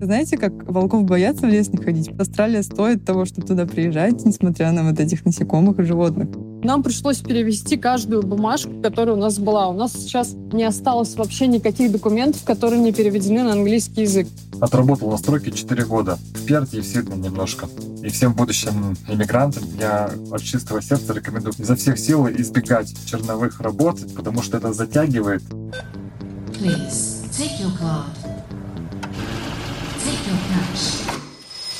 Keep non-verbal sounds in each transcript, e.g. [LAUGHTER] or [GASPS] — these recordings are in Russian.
Знаете, как волков боятся в лес не ходить? Австралия стоит того, чтобы туда приезжать, несмотря на вот этих насекомых и животных. Нам пришлось перевести каждую бумажку, которая у нас была. У нас сейчас не осталось вообще никаких документов, которые не переведены на английский язык. Отработал на стройке 4 года. В Перте и в Сидне немножко. И всем будущим иммигрантам я от чистого сердца рекомендую изо всех сил избегать черновых работ, потому что это затягивает. Please, take your card.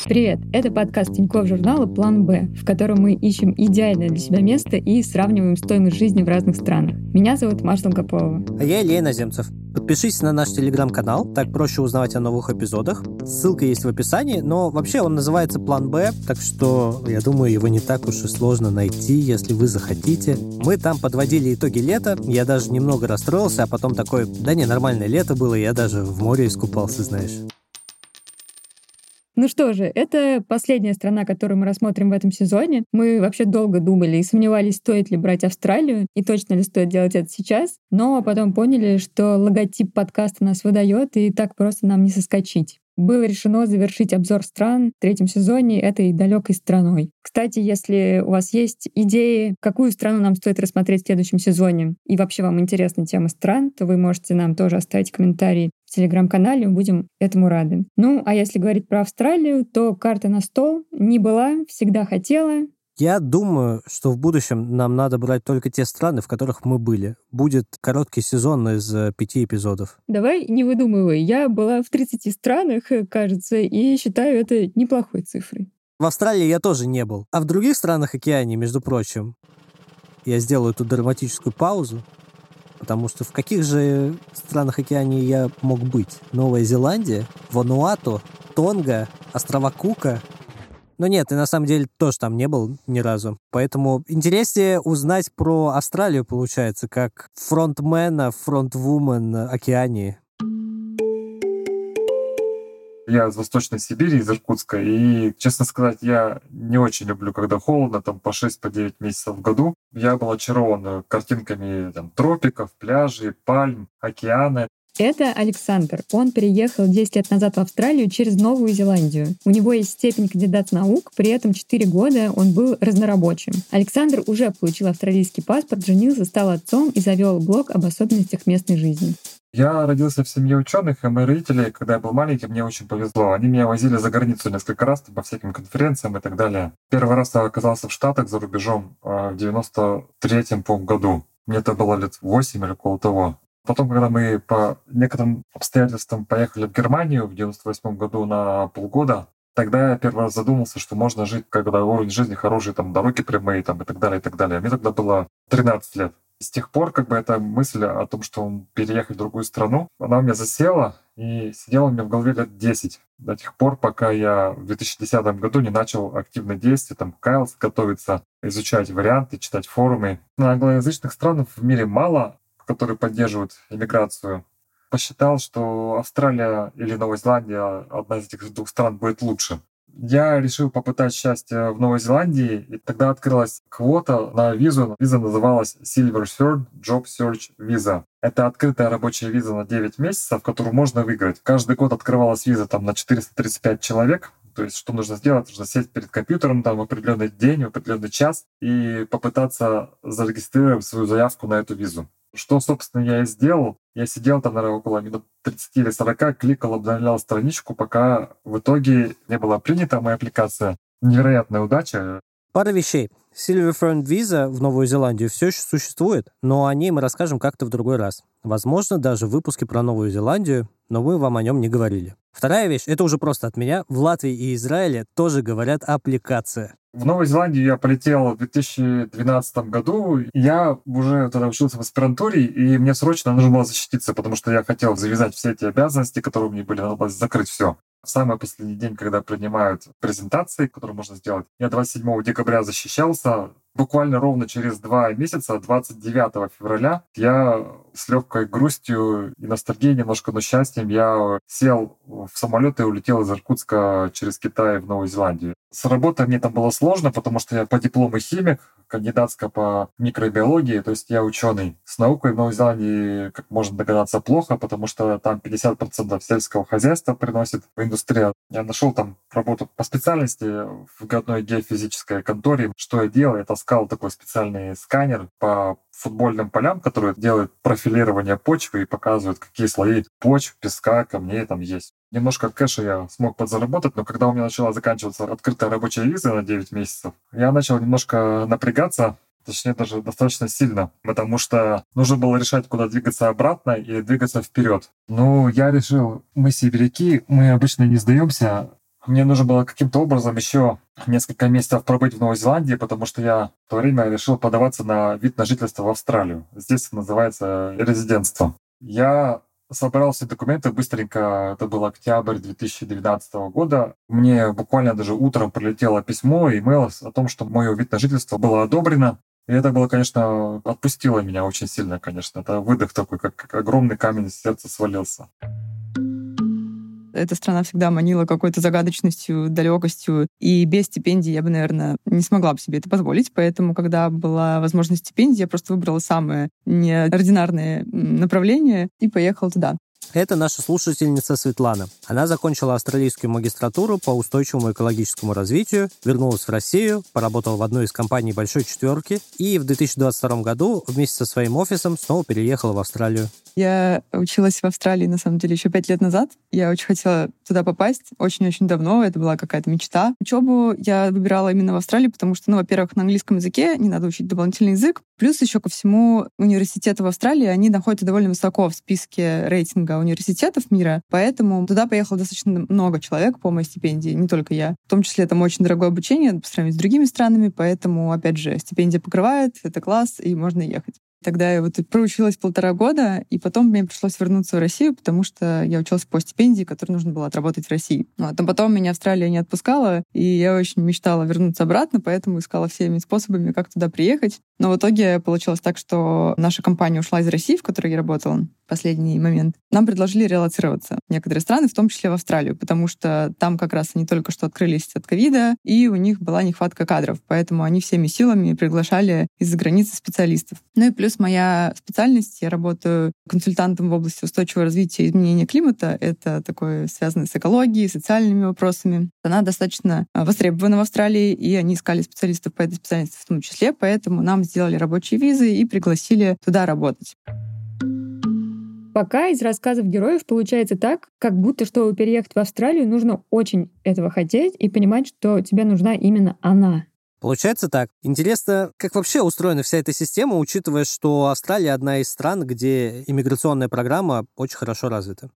Привет! Это подкаст Тинькофф журнала «План Б», в котором мы ищем идеальное для себя место и сравниваем стоимость жизни в разных странах. Меня зовут Маша Долгополова. А я Илья Наземцев. Подпишитесь на наш телеграм-канал, так проще узнавать о новых эпизодах. Ссылка есть в описании, но вообще он называется «План Б», так что я думаю, его не так уж и сложно найти, если вы захотите. Мы там подводили итоги лета, я даже немного расстроился, а потом такой, да не, нормальное лето было, я даже в море искупался, знаешь. Ну что же, это последняя страна, которую мы рассмотрим в этом сезоне. Мы вообще долго думали и сомневались, стоит ли брать Австралию и точно ли стоит делать это сейчас, но потом поняли, что логотип подкаста нас выдает, и так просто нам не соскочить было решено завершить обзор стран в третьем сезоне этой далекой страной. Кстати, если у вас есть идеи, какую страну нам стоит рассмотреть в следующем сезоне, и вообще вам интересна тема стран, то вы можете нам тоже оставить комментарий в телеграм-канале, мы будем этому рады. Ну, а если говорить про Австралию, то карта на стол не была, всегда хотела, я думаю, что в будущем нам надо брать только те страны, в которых мы были. Будет короткий сезон из э, пяти эпизодов. Давай не выдумывай. Я была в 30 странах, э, кажется, и считаю это неплохой цифрой. В Австралии я тоже не был. А в других странах океании, между прочим, я сделаю эту драматическую паузу, потому что в каких же странах океании я мог быть? Новая Зеландия, Вануату, Тонга, острова Кука — но нет, и на самом деле тоже там не был ни разу. Поэтому интереснее узнать про Австралию, получается, как фронтмена, фронтвумен Океании. Я из Восточной Сибири, из Иркутска, и, честно сказать, я не очень люблю, когда холодно, там по 6-9 по месяцев в году. Я был очарован картинками там, тропиков, пляжей, пальм, океаны. Это Александр. Он переехал 10 лет назад в Австралию через Новую Зеландию. У него есть степень кандидат наук, при этом 4 года он был разнорабочим. Александр уже получил австралийский паспорт, женился, стал отцом и завел блог об особенностях местной жизни. Я родился в семье ученых, и мои родители, когда я был маленький, мне очень повезло. Они меня возили за границу несколько раз по всяким конференциям и так далее. Первый раз я оказался в Штатах за рубежом а, в 93-м году. Мне это было лет 8 или около того. Потом, когда мы по некоторым обстоятельствам поехали в Германию в 98 году на полгода, тогда я первый раз задумался, что можно жить, когда уровень жизни хороший, там дороги прямые там, и так далее, и так далее. Мне тогда было 13 лет. С тех пор как бы эта мысль о том, что переехать в другую страну, она у меня засела и сидела у меня в голове лет 10. До тех пор, пока я в 2010 году не начал активно действовать, там, каялся, готовиться, изучать варианты, читать форумы. На англоязычных странах в мире мало, которые поддерживают иммиграцию, посчитал, что Австралия или Новая Зеландия, одна из этих двух стран, будет лучше. Я решил попытать счастье в Новой Зеландии, и тогда открылась квота на визу. Виза называлась Silver Third Job Search Visa. Это открытая рабочая виза на 9 месяцев, которую можно выиграть. Каждый год открывалась виза там на 435 человек. То есть, что нужно сделать? Нужно сесть перед компьютером там, в определенный день, в определенный час и попытаться зарегистрировать свою заявку на эту визу. Что, собственно, я и сделал. Я сидел там, наверное, около минут 30 или 40, кликал, обновлял страничку, пока в итоге не была принята моя аппликация. Невероятная удача. Пара вещей. Silver Friend Visa в Новую Зеландию все еще существует, но о ней мы расскажем как-то в другой раз. Возможно, даже в выпуске про Новую Зеландию, но мы вам о нем не говорили. Вторая вещь, это уже просто от меня. В Латвии и Израиле тоже говорят аппликация. В Новую Зеландию я полетел в 2012 году. Я уже тогда учился в аспирантуре, и мне срочно нужно было защититься, потому что я хотел завязать все эти обязанности, которые у меня были, надо было закрыть все. В самый последний день, когда принимают презентации, которые можно сделать, я 27 декабря защищался, буквально ровно через два месяца, 29 февраля, я с легкой грустью и ностальгией немножко, но счастьем, я сел в самолет и улетел из Иркутска через Китай в Новую Зеландию. С работой мне там было сложно, потому что я по диплому химик, кандидатская по микробиологии, то есть я ученый. С наукой в Новой Зеландии, как можно догадаться, плохо, потому что там 50% сельского хозяйства приносит в индустрию. Я нашел там работу по специальности в годной геофизической конторе. Что я делал? Я таскал такой специальный сканер по футбольным полям, которые делают профилирование почвы и показывают, какие слои почв, песка, камней там есть. Немножко кэша я смог подзаработать, но когда у меня начала заканчиваться открытая рабочая виза на 9 месяцев, я начал немножко напрягаться, точнее даже достаточно сильно, потому что нужно было решать, куда двигаться обратно и двигаться вперед. Ну, я решил, мы сибиряки, мы обычно не сдаемся, мне нужно было каким-то образом еще несколько месяцев пробыть в Новой Зеландии, потому что я в то время решил подаваться на вид на жительство в Австралию. Здесь называется резидентство. Я собрал все документы быстренько, это был октябрь 2019 года. Мне буквально даже утром прилетело письмо, имейл о том, что мое вид на жительство было одобрено. И это было, конечно, отпустило меня очень сильно, конечно. Это выдох такой, как, как огромный камень с сердца свалился эта страна всегда манила какой-то загадочностью, далекостью. И без стипендии я бы, наверное, не смогла бы себе это позволить. Поэтому, когда была возможность стипендии, я просто выбрала самое неординарное направление и поехала туда. Это наша слушательница Светлана. Она закончила австралийскую магистратуру по устойчивому экологическому развитию, вернулась в Россию, поработала в одной из компаний «Большой четверки» и в 2022 году вместе со своим офисом снова переехала в Австралию. Я училась в Австралии, на самом деле, еще пять лет назад. Я очень хотела туда попасть, очень-очень давно. Это была какая-то мечта. Учебу я выбирала именно в Австралии, потому что, ну, во-первых, на английском языке не надо учить дополнительный язык. Плюс еще ко всему университеты в Австралии, они находятся довольно высоко в списке рейтинга университетов мира, поэтому туда поехало достаточно много человек по моей стипендии, не только я. В том числе там очень дорогое обучение по сравнению с другими странами, поэтому, опять же, стипендия покрывает, это класс, и можно ехать. Тогда я вот проучилась полтора года, и потом мне пришлось вернуться в Россию, потому что я училась по стипендии, которую нужно было отработать в России. Вот. А потом меня Австралия не отпускала, и я очень мечтала вернуться обратно, поэтому искала всеми способами, как туда приехать. Но в итоге получилось так, что наша компания ушла из России, в которой я работала в последний момент. Нам предложили релацироваться в некоторые страны, в том числе в Австралию, потому что там как раз они только что открылись от ковида, и у них была нехватка кадров, поэтому они всеми силами приглашали из-за границы специалистов. Ну и плюс моя специальность, я работаю консультантом в области устойчивого развития и изменения климата. Это такое связано с экологией, социальными вопросами. Она достаточно а, востребована в Австралии, и они искали специалистов по этой специальности в том числе, поэтому нам сделали рабочие визы и пригласили туда работать. Пока из рассказов героев получается так, как будто, чтобы переехать в Австралию, нужно очень этого хотеть и понимать, что тебе нужна именно она. Получается так. Интересно, как вообще устроена вся эта система, учитывая, что Австралия одна из стран, где иммиграционная программа очень хорошо развита.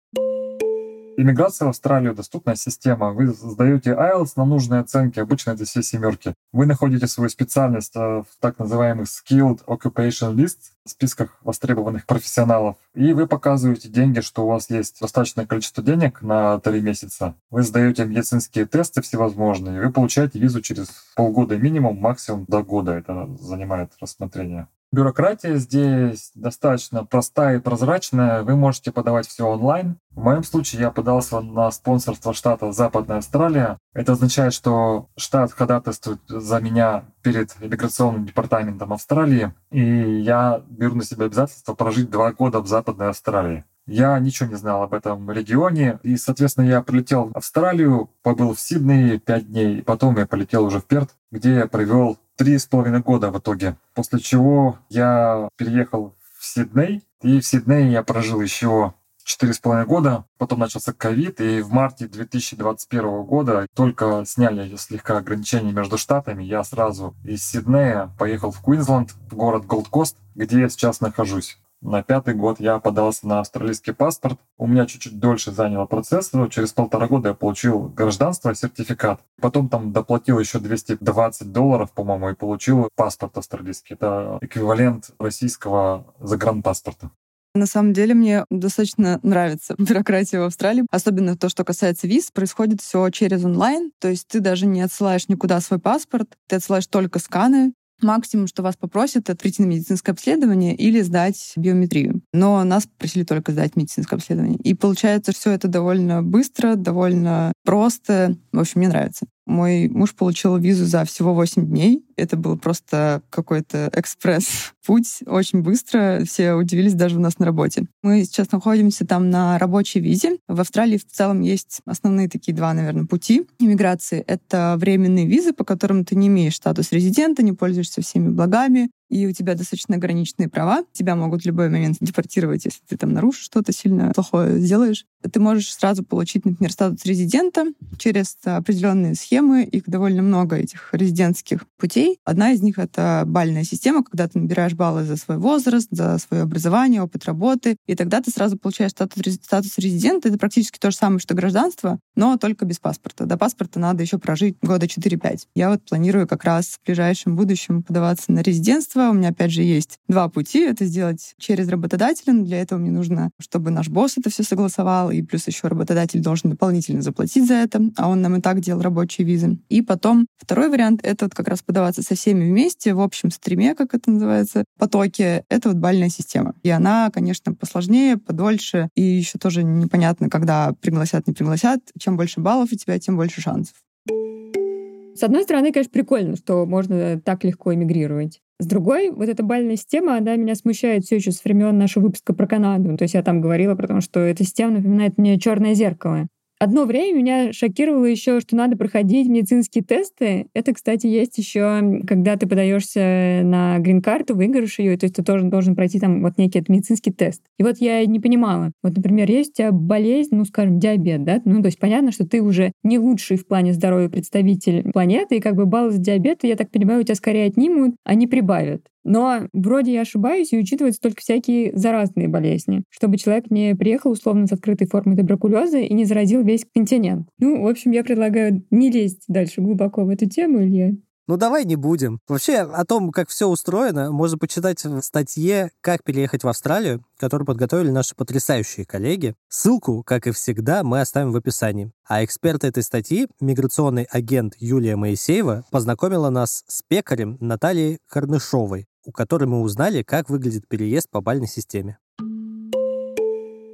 Иммиграция в Австралию — доступная система. Вы сдаете IELTS на нужные оценки, обычно это все семерки. Вы находите свою специальность э, в так называемых Skilled Occupation List, списках востребованных профессионалов, и вы показываете деньги, что у вас есть достаточное количество денег на три месяца. Вы сдаете медицинские тесты всевозможные, и вы получаете визу через полгода минимум, максимум до года это занимает рассмотрение. Бюрократия здесь достаточно простая и прозрачная. Вы можете подавать все онлайн. В моем случае я подался на спонсорство штата Западная Австралия. Это означает, что штат ходатайствует за меня перед иммиграционным департаментом Австралии, и я беру на себя обязательство прожить два года в Западной Австралии. Я ничего не знал об этом регионе, и, соответственно, я прилетел в Австралию, побыл в Сиднее пять дней, и потом я полетел уже в Перт, где я провел три с половиной года в итоге. После чего я переехал в Сидней, и в Сиднее я прожил еще четыре с половиной года. Потом начался ковид, и в марте 2021 года только сняли слегка ограничения между штатами. Я сразу из Сиднея поехал в Квинсленд, в город Голд-Кост, где я сейчас нахожусь. На пятый год я подался на австралийский паспорт. У меня чуть-чуть дольше занял процесс, но через полтора года я получил гражданство, сертификат. Потом там доплатил еще 220 долларов, по-моему, и получил паспорт австралийский. Это эквивалент российского загранпаспорта. На самом деле мне достаточно нравится [LAUGHS] бюрократия в Австралии. Особенно то, что касается виз. Происходит все через онлайн. То есть ты даже не отсылаешь никуда свой паспорт. Ты отсылаешь только сканы максимум, что вас попросят, это прийти на медицинское обследование или сдать биометрию. Но нас просили только сдать медицинское обследование. И получается, все это довольно быстро, довольно просто. В общем, мне нравится. Мой муж получил визу за всего 8 дней. Это был просто какой-то экспресс-путь, [LAUGHS] очень быстро. Все удивились даже у нас на работе. Мы сейчас находимся там на рабочей визе. В Австралии в целом есть основные такие два, наверное, пути иммиграции. Это временные визы, по которым ты не имеешь статус резидента, не пользуешься всеми благами, и у тебя достаточно ограниченные права. Тебя могут в любой момент депортировать, если ты там нарушишь что-то сильно плохое сделаешь. Ты можешь сразу получить, например, статус резидента через определенные схемы. Их довольно много, этих резидентских путей. Одна из них — это бальная система, когда ты набираешь баллы за свой возраст, за свое образование, опыт работы, и тогда ты сразу получаешь статус, статус резидента. Это практически то же самое, что гражданство, но только без паспорта. До паспорта надо еще прожить года 4-5. Я вот планирую как раз в ближайшем будущем подаваться на резидентство, у меня, опять же, есть два пути. Это сделать через работодателя. Но для этого мне нужно, чтобы наш босс это все согласовал, и плюс еще работодатель должен дополнительно заплатить за это, а он нам и так делал рабочие визы. И потом второй вариант — это вот как раз подаваться со всеми вместе в общем стриме, как это называется, потоке. Это вот бальная система. И она, конечно, посложнее, подольше, и еще тоже непонятно, когда пригласят, не пригласят. Чем больше баллов у тебя, тем больше шансов. С одной стороны, конечно, прикольно, что можно так легко эмигрировать. С другой, вот эта бальная система, она меня смущает все еще с времен нашего выпуска про Канаду. То есть я там говорила про то, что эта система напоминает мне черное зеркало. Одно время меня шокировало еще, что надо проходить медицинские тесты. Это, кстати, есть еще, когда ты подаешься на грин-карту, выиграешь ее, то есть ты тоже должен пройти там вот некий медицинский тест. И вот я не понимала. Вот, например, есть у тебя болезнь, ну, скажем, диабет, да? Ну, то есть понятно, что ты уже не лучший в плане здоровья представитель планеты, и как бы баллы за диабет, я так понимаю, у тебя скорее отнимут, а не прибавят. Но вроде я ошибаюсь, и учитываются только всякие заразные болезни, чтобы человек не приехал условно с открытой формой туберкулеза и не заразил весь континент. Ну, в общем, я предлагаю не лезть дальше глубоко в эту тему, Илья. Ну давай не будем. Вообще о том, как все устроено, можно почитать в статье «Как переехать в Австралию», которую подготовили наши потрясающие коллеги. Ссылку, как и всегда, мы оставим в описании. А эксперт этой статьи, миграционный агент Юлия Моисеева, познакомила нас с пекарем Натальей Корнышовой, у которой мы узнали, как выглядит переезд по бальной системе.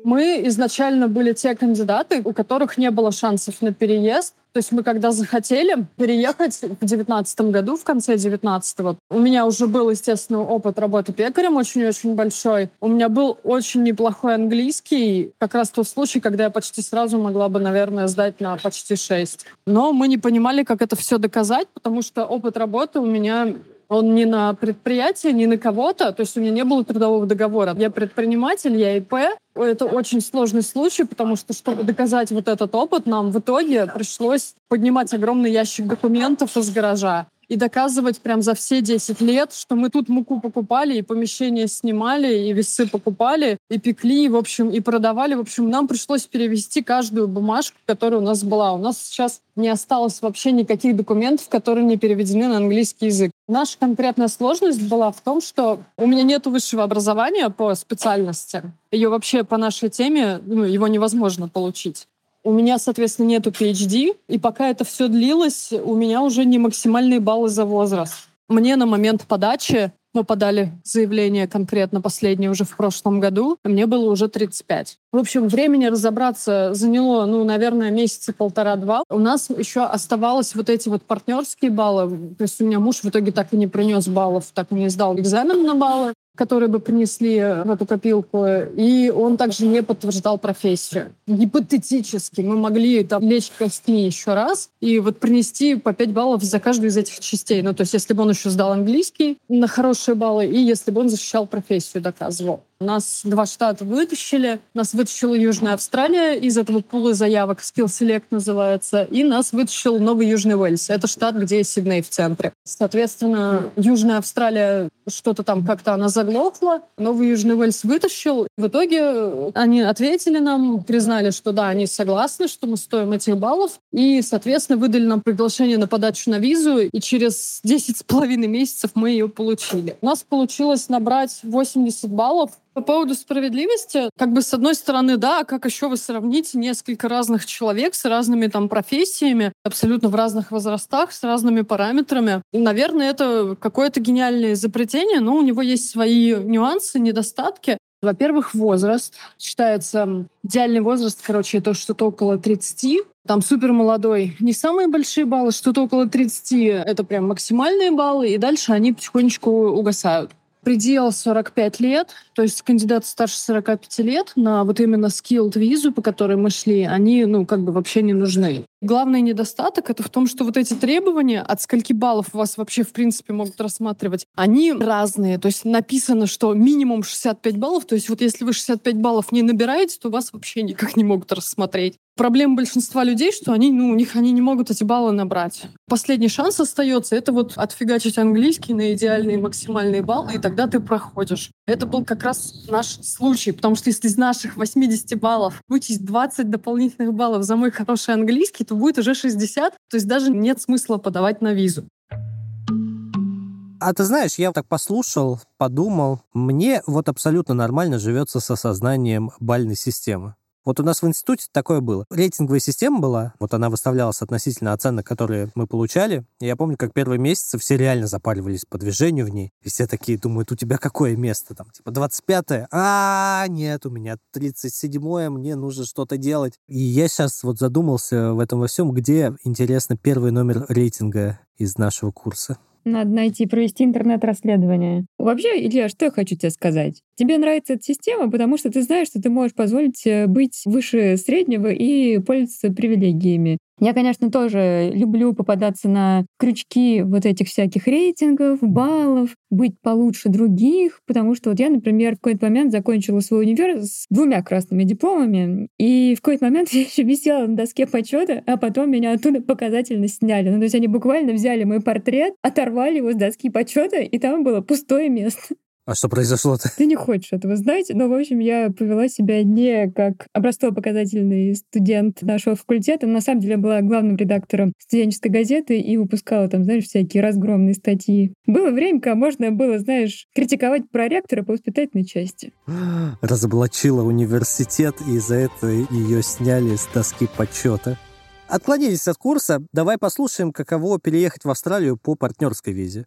Мы изначально были те кандидаты, у которых не было шансов на переезд. То есть мы когда захотели переехать в девятнадцатом году, в конце девятнадцатого, у меня уже был, естественно, опыт работы пекарем очень-очень большой. У меня был очень неплохой английский, как раз тот случай, когда я почти сразу могла бы, наверное, сдать на почти шесть. Но мы не понимали, как это все доказать, потому что опыт работы у меня он не на предприятие, не на кого-то. То есть у меня не было трудового договора. Я предприниматель, я ИП. Это очень сложный случай, потому что, чтобы доказать вот этот опыт, нам в итоге пришлось поднимать огромный ящик документов из гаража и доказывать прям за все 10 лет, что мы тут муку покупали, и помещение снимали, и весы покупали, и пекли, и, в общем, и продавали. В общем, нам пришлось перевести каждую бумажку, которая у нас была. У нас сейчас не осталось вообще никаких документов, которые не переведены на английский язык. Наша конкретная сложность была в том, что у меня нет высшего образования по специальности. Ее вообще по нашей теме, ну, его невозможно получить. У меня, соответственно, нету PhD, и пока это все длилось, у меня уже не максимальные баллы за возраст. Мне на момент подачи мы подали заявление конкретно последнее уже в прошлом году, мне было уже 35. В общем, времени разобраться заняло, ну, наверное, месяца полтора-два. У нас еще оставалось вот эти вот партнерские баллы. То есть у меня муж в итоге так и не принес баллов, так и не сдал экзамен на баллы которые бы принесли в эту копилку. И он также не подтверждал профессию. Гипотетически мы могли там лечь костьми еще раз и вот принести по 5 баллов за каждую из этих частей. Ну, то есть если бы он еще сдал английский на хорошие баллы, и если бы он защищал профессию, доказывал. Нас два штата вытащили. Нас вытащила Южная Австралия из этого пула заявок. Skill Select называется. И нас вытащил Новый Южный Уэльс. Это штат, где Сидней в центре. Соответственно, Южная Австралия что-то там как-то она заглохла. Новый Южный Уэльс вытащил. В итоге они ответили нам, признали, что да, они согласны, что мы стоим этих баллов. И, соответственно, выдали нам приглашение на подачу на визу. И через 10 с половиной месяцев мы ее получили. У нас получилось набрать 80 баллов По поводу справедливости, как бы с одной стороны, да, а как еще вы сравните несколько разных человек с разными там профессиями, абсолютно в разных возрастах, с разными параметрами. И, наверное, это какое-то гениальное изобретение, но у него есть свои нюансы, недостатки. Во-первых, возраст. Считается идеальный возраст, короче, это что-то около 30. Там супер молодой. Не самые большие баллы, что-то около 30. Это прям максимальные баллы, и дальше они потихонечку угасают предел 45 лет, то есть кандидаты старше 45 лет на вот именно skilled визу, по которой мы шли, они, ну, как бы вообще не нужны. Главный недостаток это в том, что вот эти требования, от скольки баллов вас вообще в принципе могут рассматривать, они разные. То есть написано, что минимум 65 баллов, то есть вот если вы 65 баллов не набираете, то вас вообще никак не могут рассмотреть. Проблема большинства людей, что они, ну, у них они не могут эти баллы набрать. Последний шанс остается, это вот отфигачить английский на идеальные максимальные баллы, и тогда ты проходишь. Это был как раз наш случай, потому что если из наших 80 баллов вычесть 20 дополнительных баллов за мой хороший английский, то будет уже 60, то есть даже нет смысла подавать на визу. А ты знаешь, я так послушал, подумал, мне вот абсолютно нормально живется с осознанием бальной системы. Вот у нас в институте такое было. Рейтинговая система была, вот она выставлялась относительно оценок, которые мы получали. И я помню, как первые месяцы все реально запаривались по движению в ней. И все такие думают, у тебя какое место там? Типа 25-е? А, нет, у меня 37-е, мне нужно что-то делать. И я сейчас вот задумался в этом во всем, где, интересно, первый номер рейтинга из нашего курса. Надо найти, провести интернет-расследование. Вообще, Илья, что я хочу тебе сказать? Тебе нравится эта система, потому что ты знаешь, что ты можешь позволить э, быть выше среднего и пользоваться привилегиями. Я, конечно, тоже люблю попадаться на крючки вот этих всяких рейтингов, баллов, быть получше других, потому что вот я, например, в какой-то момент закончила свой универ с двумя красными дипломами, и в какой-то момент [LAUGHS] я еще висела на доске почета, а потом меня оттуда показательно сняли. Ну, то есть они буквально взяли мой портрет, оторвали его с доски почета, и там было пустое место. А что произошло-то? [LAUGHS] Ты не хочешь этого знать, но, в общем, я повела себя не как образцово-показательный студент нашего факультета. На самом деле, я была главным редактором студенческой газеты и выпускала там, знаешь, всякие разгромные статьи. Было время, когда можно было, знаешь, критиковать проректора по воспитательной части. [GASPS] Разоблачила университет, и из-за этого ее сняли с доски почета. Отклонились от курса. Давай послушаем, каково переехать в Австралию по партнерской визе.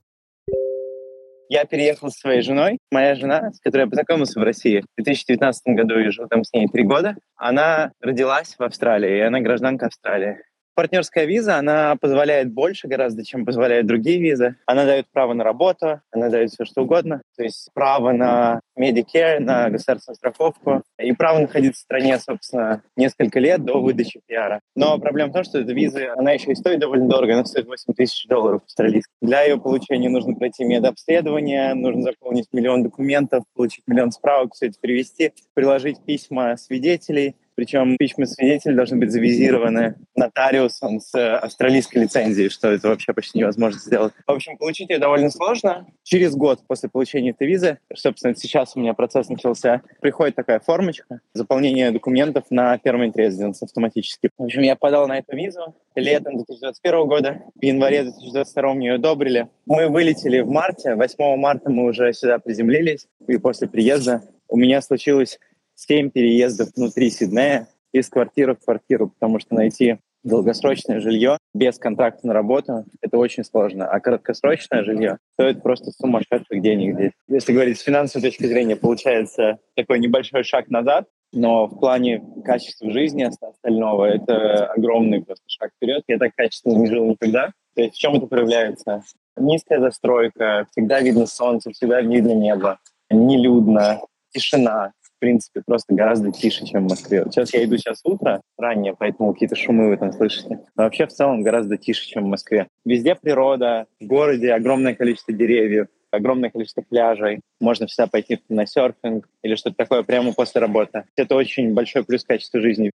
Я переехал со своей женой. Моя жена, с которой я познакомился в России в 2019 году и жил там с ней три года, она родилась в Австралии, и она гражданка Австралии. Партнерская виза, она позволяет больше гораздо, чем позволяют другие визы. Она дает право на работу, она дает все что угодно. То есть право на Medicare, на государственную страховку и право находиться в стране, собственно, несколько лет до выдачи пиара. Но проблема в том, что эта виза, она еще и стоит довольно дорого, она стоит 8 тысяч долларов австралийских. Для ее получения нужно пройти медобследование, нужно заполнить миллион документов, получить миллион справок, все это привести, приложить письма свидетелей, причем письма свидетелей должны быть завизированы нотариусом с австралийской лицензией, что это вообще почти невозможно сделать. В общем, получить ее довольно сложно. Через год после получения этой визы, собственно, сейчас у меня процесс начался, приходит такая формочка, заполнение документов на первый резиденс автоматически. В общем, я подал на эту визу летом 2021 года. В январе 2022 мне ее одобрили. Мы вылетели в марте. 8 марта мы уже сюда приземлились. И после приезда у меня случилось семь переездов внутри Сиднея из квартиры в квартиру, потому что найти долгосрочное жилье без контракта на работу — это очень сложно. А краткосрочное жилье стоит просто сумасшедших денег здесь. Если говорить с финансовой точки зрения, получается такой небольшой шаг назад, но в плане качества жизни остального это огромный просто шаг вперед. Я так качественно не жил никогда. То есть в чем это проявляется? Низкая застройка, всегда видно солнце, всегда видно небо, нелюдно, тишина, принципе, просто гораздо тише, чем в Москве. Сейчас я иду сейчас утро, раннее, поэтому какие-то шумы вы там слышите. Но вообще в целом гораздо тише, чем в Москве. Везде природа, в городе огромное количество деревьев, огромное количество пляжей. Можно всегда пойти на серфинг или что-то такое прямо после работы. Это очень большой плюс качества жизни.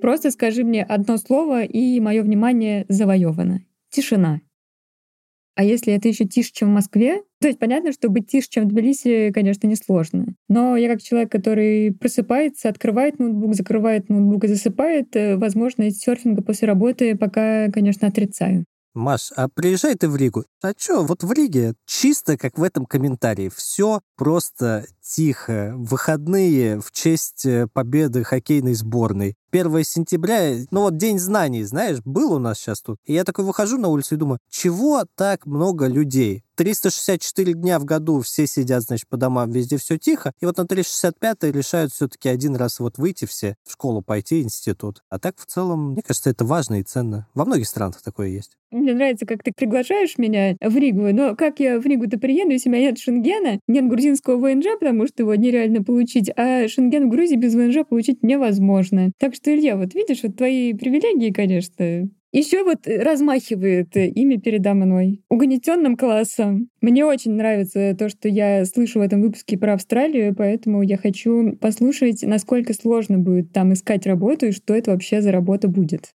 Просто скажи мне одно слово, и мое внимание завоевано. Тишина. А если это еще тише, чем в Москве, то есть понятно, что быть тише, чем в Тбилиси, конечно, несложно. Но я как человек, который просыпается, открывает ноутбук, закрывает ноутбук и засыпает, э, возможность серфинга после работы пока, конечно, отрицаю. Маш, а приезжай ты в Ригу. А чё, вот в Риге чисто как в этом комментарии. Все просто тихо. Выходные в честь э, победы хоккейной сборной. 1 сентября, ну вот День знаний, знаешь, был у нас сейчас тут. И я такой выхожу на улицу и думаю, чего так много людей? 364 дня в году все сидят, значит, по домам, везде все тихо. И вот на 365 решают все-таки один раз вот выйти все, в школу пойти, институт. А так в целом, мне кажется, это важно и ценно. Во многих странах такое есть. Мне нравится, как ты приглашаешь меня в Ригу, но как я в Ригу-то приеду, если у меня нет шенгена, нет грузинского ВНЖ, потому что его нереально получить, а шенген в Грузии без ВНЖ получить невозможно. Так что, Илья, вот видишь, вот твои привилегии, конечно, еще вот размахивает ими передо мной. Угнетенным классом. Мне очень нравится то, что я слышу в этом выпуске про Австралию, поэтому я хочу послушать, насколько сложно будет там искать работу и что это вообще за работа будет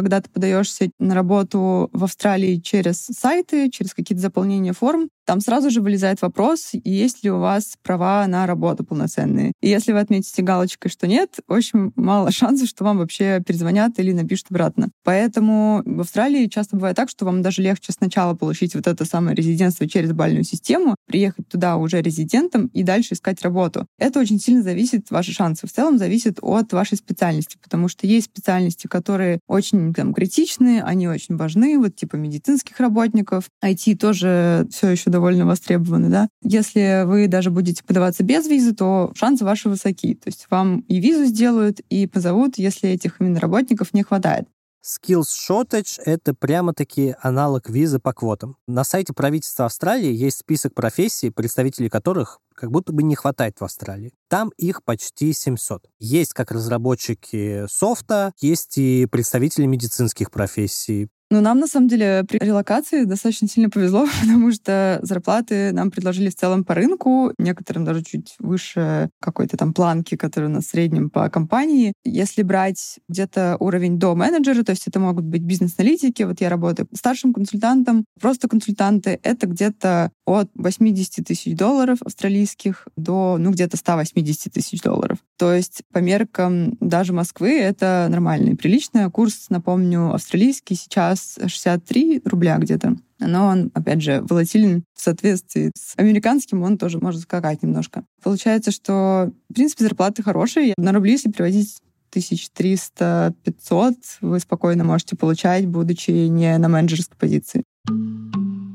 когда ты подаешься на работу в Австралии через сайты, через какие-то заполнения форм, там сразу же вылезает вопрос, есть ли у вас права на работу полноценные. И если вы отметите галочкой, что нет, очень мало [LAUGHS] шансов, что вам вообще перезвонят или напишут обратно. Поэтому в Австралии часто бывает так, что вам даже легче сначала получить вот это самое резидентство через бальную систему, приехать туда уже резидентом и дальше искать работу. Это очень сильно зависит, ваши шансы в целом зависят от вашей специальности, потому что есть специальности, которые очень там, критичны, они очень важны, вот типа медицинских работников. IT тоже все еще довольно востребованы, да. Если вы даже будете подаваться без визы, то шансы ваши высоки. То есть вам и визу сделают, и позовут, если этих именно работников не хватает. Skills Shortage — это прямо-таки аналог визы по квотам. На сайте правительства Австралии есть список профессий, представителей которых как будто бы не хватает в Австралии. Там их почти 700. Есть как разработчики софта, есть и представители медицинских профессий, ну, нам, на самом деле, при релокации достаточно сильно повезло, [LAUGHS] потому что зарплаты нам предложили в целом по рынку, некоторым даже чуть выше какой-то там планки, которая у нас в среднем по компании. Если брать где-то уровень до менеджера, то есть это могут быть бизнес-аналитики, вот я работаю старшим консультантом, просто консультанты, это где-то от 80 тысяч долларов австралийских до, ну, где-то 180 тысяч долларов. То есть по меркам даже Москвы это нормально и. Курс, напомню, австралийский сейчас сейчас 63 рубля где-то. Но он, опять же, волатилен в соответствии с американским, он тоже может скакать немножко. Получается, что, в принципе, зарплаты хорошие. На рубли, если переводить 1300-500 вы спокойно можете получать, будучи не на менеджерской позиции.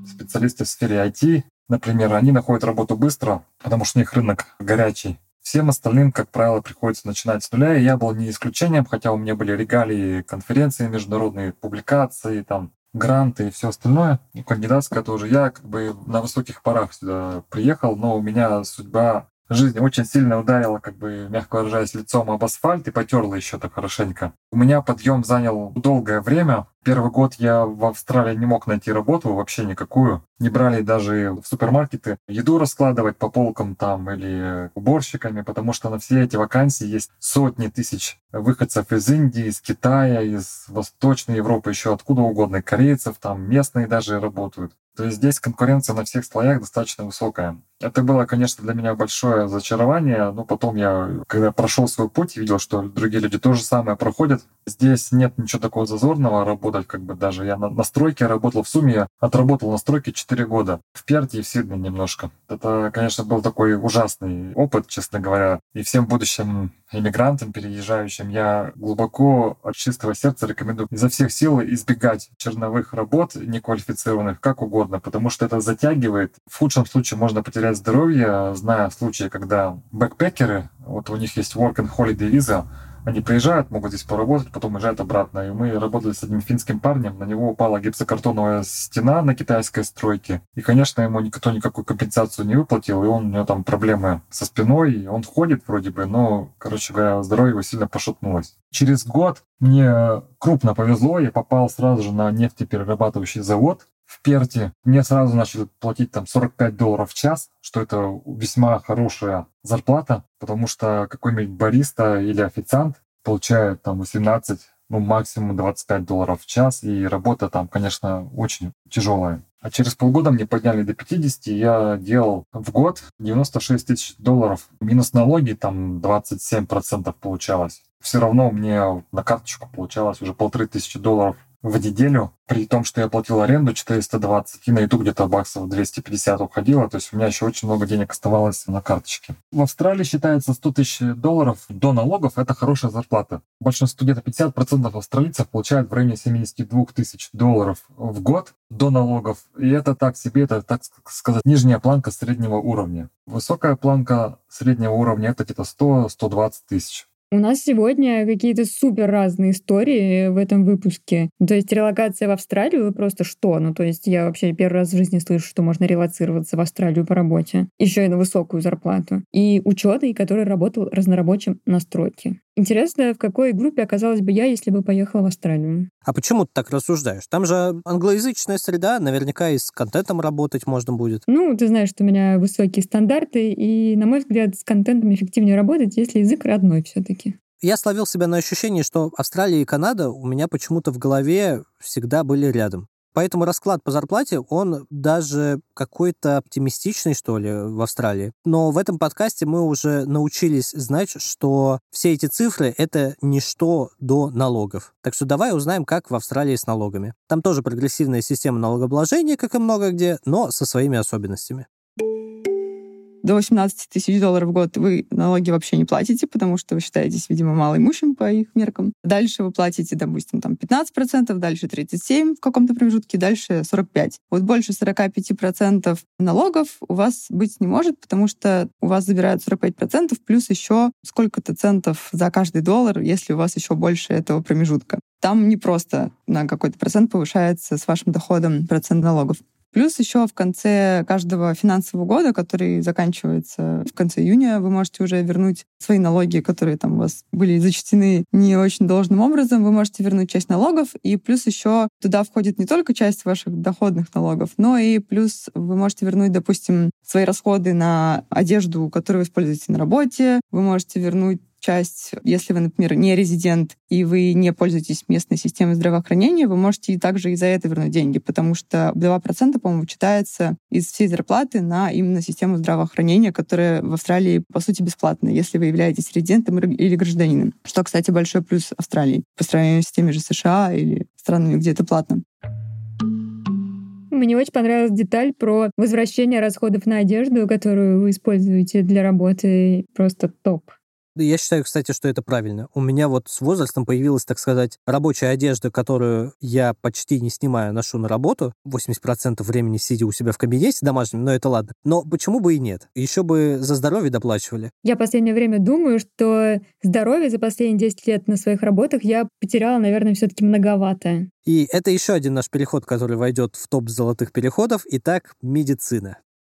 Специалисты в сфере IT, например, они находят работу быстро, потому что у них рынок горячий. Всем остальным, как правило, приходится начинать с нуля, и я был не исключением, хотя у меня были регалии, конференции, международные публикации, там, гранты и все остальное. Ну, кандидатская тоже. Я как бы на высоких парах сюда приехал, но у меня судьба жизнь очень сильно ударила, как бы, мягко выражаясь, лицом об асфальт и потерла еще так хорошенько. У меня подъем занял долгое время. Первый год я в Австралии не мог найти работу вообще никакую. Не брали даже в супермаркеты еду раскладывать по полкам там или уборщиками, потому что на все эти вакансии есть сотни тысяч выходцев из Индии, из Китая, из Восточной Европы, еще откуда угодно, корейцев, там местные даже работают. То есть здесь конкуренция на всех слоях достаточно высокая. Это было, конечно, для меня большое зачарование, но потом я, когда прошел свой путь, видел, что другие люди то же самое проходят. Здесь нет ничего такого зазорного работать, как бы даже я на, на стройке работал в сумме, отработал на стройке 4 года. В Перте и в Сидне немножко. Это, конечно, был такой ужасный опыт, честно говоря. И всем будущим иммигрантам, переезжающим, я глубоко от чистого сердца рекомендую изо всех сил избегать черновых работ, неквалифицированных, как угодно, потому что это затягивает. В худшем случае можно потерять здоровье, зная случаи, когда бэкпекеры, вот у них есть work and holiday visa, они приезжают, могут здесь поработать, потом уезжают обратно. И мы работали с одним финским парнем, на него упала гипсокартоновая стена на китайской стройке. И, конечно, ему никто никакую компенсацию не выплатил, и он, у него там проблемы со спиной, и он ходит вроде бы, но, короче говоря, здоровье его сильно пошатнулось. Через год мне крупно повезло, я попал сразу же на нефтеперерабатывающий завод, в Перте. Мне сразу начали платить там 45 долларов в час, что это весьма хорошая зарплата, потому что какой-нибудь бариста или официант получает там 18, ну максимум 25 долларов в час, и работа там, конечно, очень тяжелая. А через полгода мне подняли до 50, и я делал в год 96 тысяч долларов. Минус налоги там 27% получалось. Все равно мне на карточку получалось уже полторы тысячи долларов в неделю, при том, что я платил аренду 420, и на еду где-то баксов 250 уходило, то есть у меня еще очень много денег оставалось на карточке. В Австралии считается 100 тысяч долларов до налогов, это хорошая зарплата. Большинство, где-то 50% австралийцев получают в районе 72 тысяч долларов в год до налогов, и это так себе, это, так сказать, нижняя планка среднего уровня. Высокая планка среднего уровня это где-то 100-120 тысяч. У нас сегодня какие-то супер разные истории в этом выпуске. То есть релокация в Австралию просто что? Ну, то есть я вообще первый раз в жизни слышу, что можно релацироваться в Австралию по работе. Еще и на высокую зарплату. И ученый, который работал разнорабочим на стройке. Интересно, в какой группе оказалась бы я, если бы поехала в Австралию? А почему ты так рассуждаешь? Там же англоязычная среда, наверняка и с контентом работать можно будет. Ну, ты знаешь, что у меня высокие стандарты, и, на мой взгляд, с контентом эффективнее работать, если язык родной все таки я словил себя на ощущении, что Австралия и Канада у меня почему-то в голове всегда были рядом. Поэтому расклад по зарплате, он даже какой-то оптимистичный, что ли, в Австралии. Но в этом подкасте мы уже научились знать, что все эти цифры — это ничто до налогов. Так что давай узнаем, как в Австралии с налогами. Там тоже прогрессивная система налогообложения, как и много где, но со своими особенностями до 18 тысяч долларов в год вы налоги вообще не платите, потому что вы считаетесь, видимо, малоимущим по их меркам. Дальше вы платите, допустим, там 15%, дальше 37% в каком-то промежутке, дальше 45%. Вот больше 45% налогов у вас быть не может, потому что у вас забирают 45% плюс еще сколько-то центов за каждый доллар, если у вас еще больше этого промежутка. Там не просто на какой-то процент повышается с вашим доходом процент налогов. Плюс еще в конце каждого финансового года, который заканчивается в конце июня, вы можете уже вернуть свои налоги, которые там у вас были зачтены не очень должным образом. Вы можете вернуть часть налогов, и плюс еще туда входит не только часть ваших доходных налогов, но и плюс вы можете вернуть, допустим, свои расходы на одежду, которую вы используете на работе. Вы можете вернуть часть, если вы, например, не резидент и вы не пользуетесь местной системой здравоохранения, вы можете и также и за это вернуть деньги, потому что 2%, по-моему, вычитается из всей зарплаты на именно систему здравоохранения, которая в Австралии, по сути, бесплатная, если вы являетесь резидентом или гражданином. Что, кстати, большой плюс Австралии по сравнению с теми же США или странами, где это платно. Мне очень понравилась деталь про возвращение расходов на одежду, которую вы используете для работы. Просто топ. Я считаю, кстати, что это правильно. У меня вот с возрастом появилась, так сказать, рабочая одежда, которую я почти не снимаю, ношу на работу. 80% времени сидя у себя в кабинете домашнем, но это ладно. Но почему бы и нет? Еще бы за здоровье доплачивали. Я в последнее время думаю, что здоровье за последние 10 лет на своих работах я потеряла, наверное, все-таки многовато. И это еще один наш переход, который войдет в топ золотых переходов. Итак, медицина.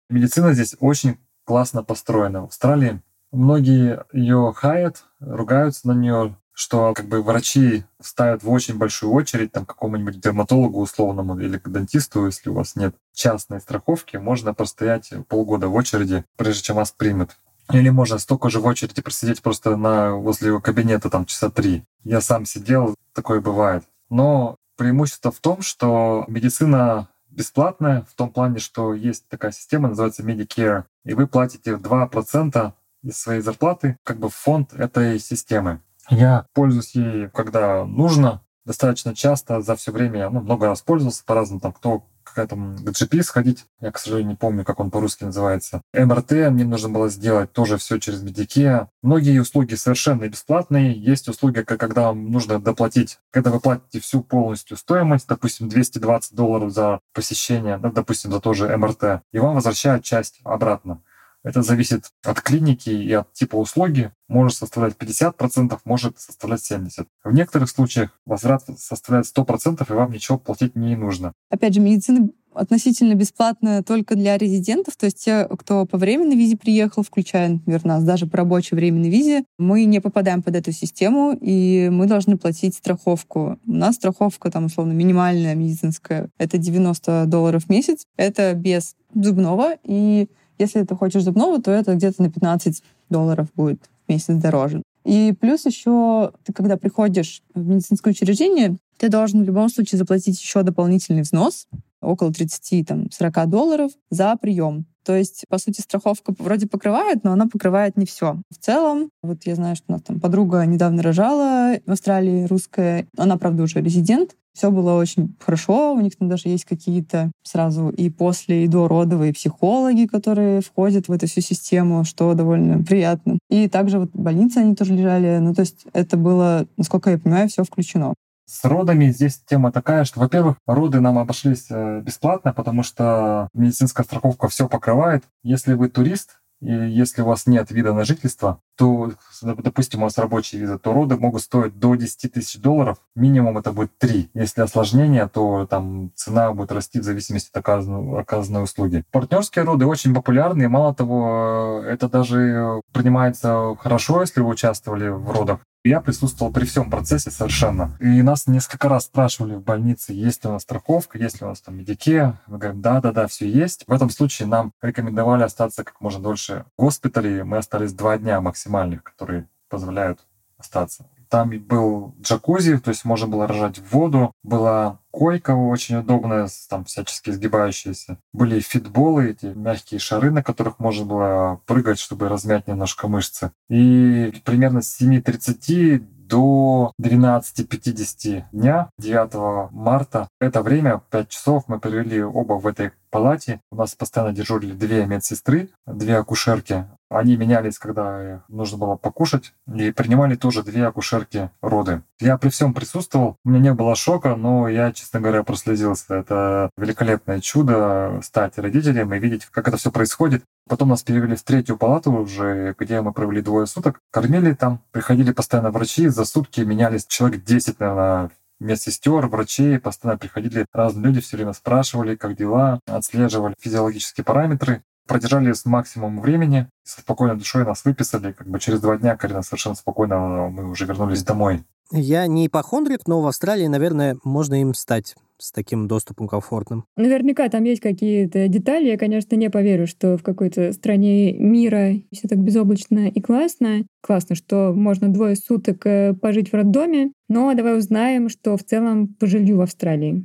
Медицина здесь очень классно построена. В Австралии Многие ее хаят, ругаются на нее, что как бы врачи ставят в очень большую очередь там какому-нибудь дерматологу условному или к дантисту, если у вас нет частной страховки, можно простоять полгода в очереди, прежде чем вас примут. Или можно столько же в очереди просидеть просто на, возле его кабинета там часа три. Я сам сидел, такое бывает. Но преимущество в том, что медицина бесплатная, в том плане, что есть такая система, называется Medicare, и вы платите 2% из своей зарплаты как бы в фонд этой системы. Я пользуюсь ей, когда нужно, достаточно часто за все время, ну, много раз пользовался по-разному, там, кто какая там к GP сходить, я, к сожалению, не помню, как он по-русски называется. МРТ мне нужно было сделать тоже все через Медике. Многие услуги совершенно бесплатные. Есть услуги, когда вам нужно доплатить, когда вы платите всю полностью стоимость, допустим, 220 долларов за посещение, ну, допустим, за тоже МРТ, и вам возвращают часть обратно. Это зависит от клиники и от типа услуги. Может составлять 50%, может составлять 70%. В некоторых случаях возврат составляет 100%, и вам ничего платить не нужно. Опять же, медицина относительно бесплатная только для резидентов, то есть те, кто по временной визе приехал, включая, например, нас даже по рабочей временной визе, мы не попадаем под эту систему, и мы должны платить страховку. У нас страховка, там, условно, минимальная медицинская, это 90 долларов в месяц, это без зубного, и если ты хочешь зубного, то это где-то на 15 долларов будет в месяц дороже. И плюс еще ты, когда приходишь в медицинское учреждение, ты должен в любом случае заплатить еще дополнительный взнос, около 30-40 долларов за прием. То есть, по сути, страховка вроде покрывает, но она покрывает не все. В целом, вот я знаю, что у нас там подруга недавно рожала в Австралии, русская. Она, правда, уже резидент. Все было очень хорошо. У них там даже есть какие-то сразу и после, и до родовые психологи, которые входят в эту всю систему, что довольно приятно. И также вот в больнице они тоже лежали. Ну, то есть это было, насколько я понимаю, все включено. С родами здесь тема такая, что, во-первых, роды нам обошлись э, бесплатно, потому что медицинская страховка все покрывает. Если вы турист, и если у вас нет вида на жительство, то, допустим, у вас рабочая виза, то роды могут стоить до 10 тысяч долларов. Минимум это будет 3. Если осложнение, то там цена будет расти в зависимости от оказанной, оказанной услуги. Партнерские роды очень популярны, и мало того, это даже принимается хорошо, если вы участвовали в родах. Я присутствовал при всем процессе совершенно. И нас несколько раз спрашивали в больнице, есть ли у нас страховка, есть ли у нас там медике. Мы говорим, да-да-да, все есть. В этом случае нам рекомендовали остаться как можно дольше в госпитале. Мы остались два дня максимальных, которые позволяют остаться. Там был джакузи, то есть можно было рожать в воду. Была койка очень удобная, там всячески изгибающаяся. Были фитболы, эти мягкие шары, на которых можно было прыгать, чтобы размять немножко мышцы. И примерно с 7.30 до 12.50 дня 9 марта. Это время, 5 часов, мы провели оба в этой палате. У нас постоянно дежурили две медсестры, две акушерки. Они менялись, когда нужно было покушать, и принимали тоже две акушерки роды. Я при всем присутствовал, у меня не было шока, но я, честно говоря, прослезился. Это великолепное чудо стать родителем и видеть, как это все происходит. Потом нас перевели в третью палату уже, где мы провели двое суток. Кормили там, приходили постоянно врачи, за сутки менялись человек 10, наверное, медсестер, врачей, постоянно приходили разные люди, все время спрашивали, как дела, отслеживали физиологические параметры продержали с максимум времени, со спокойной душой нас выписали. Как бы через два дня Карина совершенно спокойно мы уже вернулись домой. Я не ипохондрик, но в Австралии, наверное, можно им стать с таким доступом комфортным. Наверняка там есть какие-то детали. Я, конечно, не поверю, что в какой-то стране мира все так безоблачно и классно. Классно, что можно двое суток э, пожить в роддоме. Но давай узнаем, что в целом по жилью в Австралии.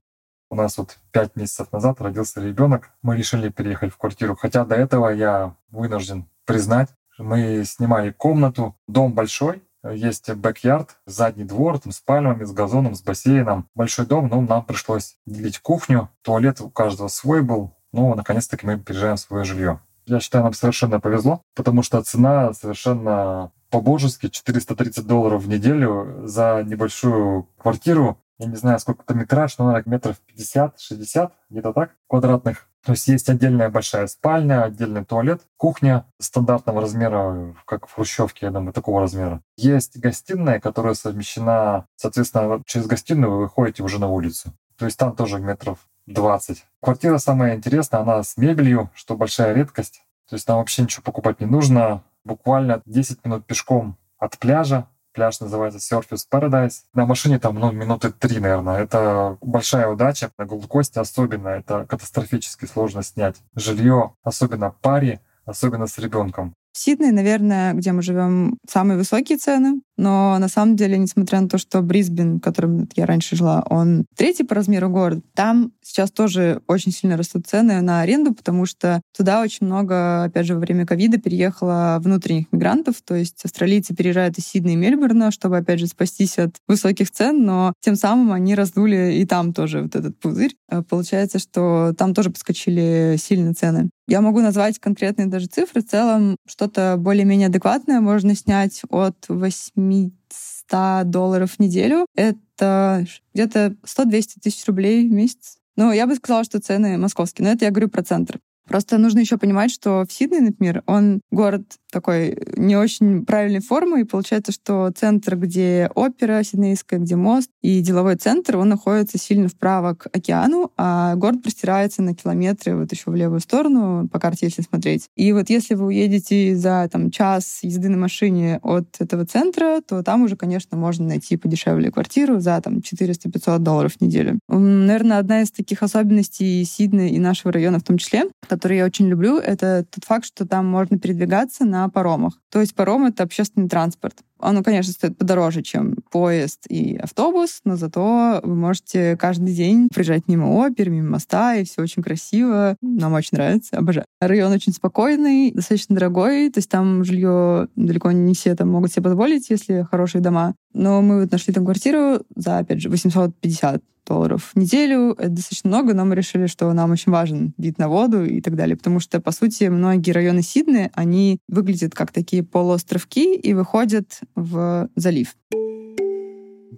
У нас вот пять месяцев назад родился ребенок. Мы решили переехать в квартиру. Хотя до этого я вынужден признать, мы снимали комнату. Дом большой, есть бэк-ярд, задний двор там, с пальмами, с газоном, с бассейном. Большой дом, но нам пришлось делить кухню. Туалет у каждого свой был. Ну, наконец-таки мы переезжаем в свое жилье. Я считаю, нам совершенно повезло, потому что цена совершенно по-божески 430 долларов в неделю за небольшую квартиру я не знаю, сколько это метраж, но, наверное, метров 50-60, где-то так, квадратных. То есть есть отдельная большая спальня, отдельный туалет, кухня стандартного размера, как в хрущевке, я думаю, такого размера. Есть гостиная, которая совмещена, соответственно, через гостиную вы выходите уже на улицу. То есть там тоже метров 20. Квартира самая интересная, она с мебелью, что большая редкость. То есть там вообще ничего покупать не нужно. Буквально 10 минут пешком от пляжа, Пляж называется Surface Paradise. На машине там, ну, минуты три, наверное. Это большая удача. На Голдкосте особенно это катастрофически сложно снять. Жилье, особенно паре, особенно с ребенком. В Сиднее, наверное, где мы живем, самые высокие цены. Но на самом деле, несмотря на то, что Брисбен, в котором я раньше жила, он третий по размеру город, там сейчас тоже очень сильно растут цены на аренду, потому что туда очень много, опять же, во время ковида переехало внутренних мигрантов, то есть австралийцы переезжают из Сиднея и Мельбурна, чтобы, опять же, спастись от высоких цен, но тем самым они раздули и там тоже вот этот пузырь. Э, получается, что там тоже подскочили сильно цены. Я могу назвать конкретные даже цифры. В целом что-то более-менее адекватное можно снять от 8 100 долларов в неделю. Это где-то 100-200 тысяч рублей в месяц. Ну, я бы сказала, что цены московские, но это я говорю про центр. Просто нужно еще понимать, что в Сиднее, например, он город такой не очень правильной формы, и получается, что центр, где опера сиднейская, где мост, и деловой центр, он находится сильно вправо к океану, а город простирается на километры вот еще в левую сторону, по карте, если смотреть. И вот если вы уедете за там, час езды на машине от этого центра, то там уже, конечно, можно найти подешевле квартиру за там 400-500 долларов в неделю. Наверное, одна из таких особенностей Сиднея и нашего района в том числе, который я очень люблю, это тот факт, что там можно передвигаться на паромах. То есть паром — это общественный транспорт. Оно, конечно, стоит подороже, чем поезд и автобус, но зато вы можете каждый день приезжать мимо опер, мимо моста, и все очень красиво. Нам очень нравится, обожаю. Район очень спокойный, достаточно дорогой, то есть там жилье далеко не все там могут себе позволить, если хорошие дома. Но мы вот нашли там квартиру за, опять же, 850 долларов в неделю. Это достаточно много, но мы решили, что нам очень важен вид на воду и так далее, потому что, по сути, многие районы Сиднея, они выглядят как такие полуостровки и выходят в залив.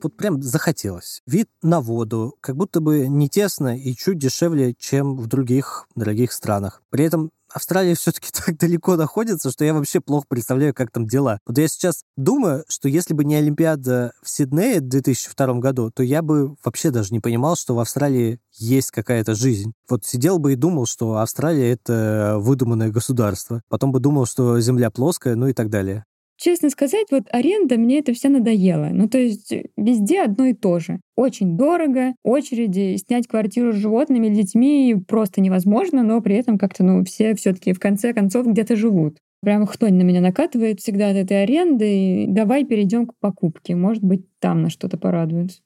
Вот прям захотелось. Вид на воду, как будто бы не тесно и чуть дешевле, чем в других дорогих странах. При этом Австралия все-таки [LAUGHS] так далеко находится, что я вообще плохо представляю, как там дела. Вот я сейчас думаю, что если бы не Олимпиада в Сиднее в 2002 году, то я бы вообще даже не понимал, что в Австралии есть какая-то жизнь. Вот сидел бы и думал, что Австралия — это выдуманное государство. Потом бы думал, что Земля плоская, ну и так далее. Честно сказать, вот аренда мне это все надоело. Ну, то есть э, везде одно и то же. Очень дорого, очереди, снять квартиру с животными, детьми просто невозможно, но при этом как-то, ну, все все таки в конце концов где-то живут. Прям хтонь на меня накатывает всегда от этой аренды. И давай перейдем к покупке. Может быть, там на что-то порадуется.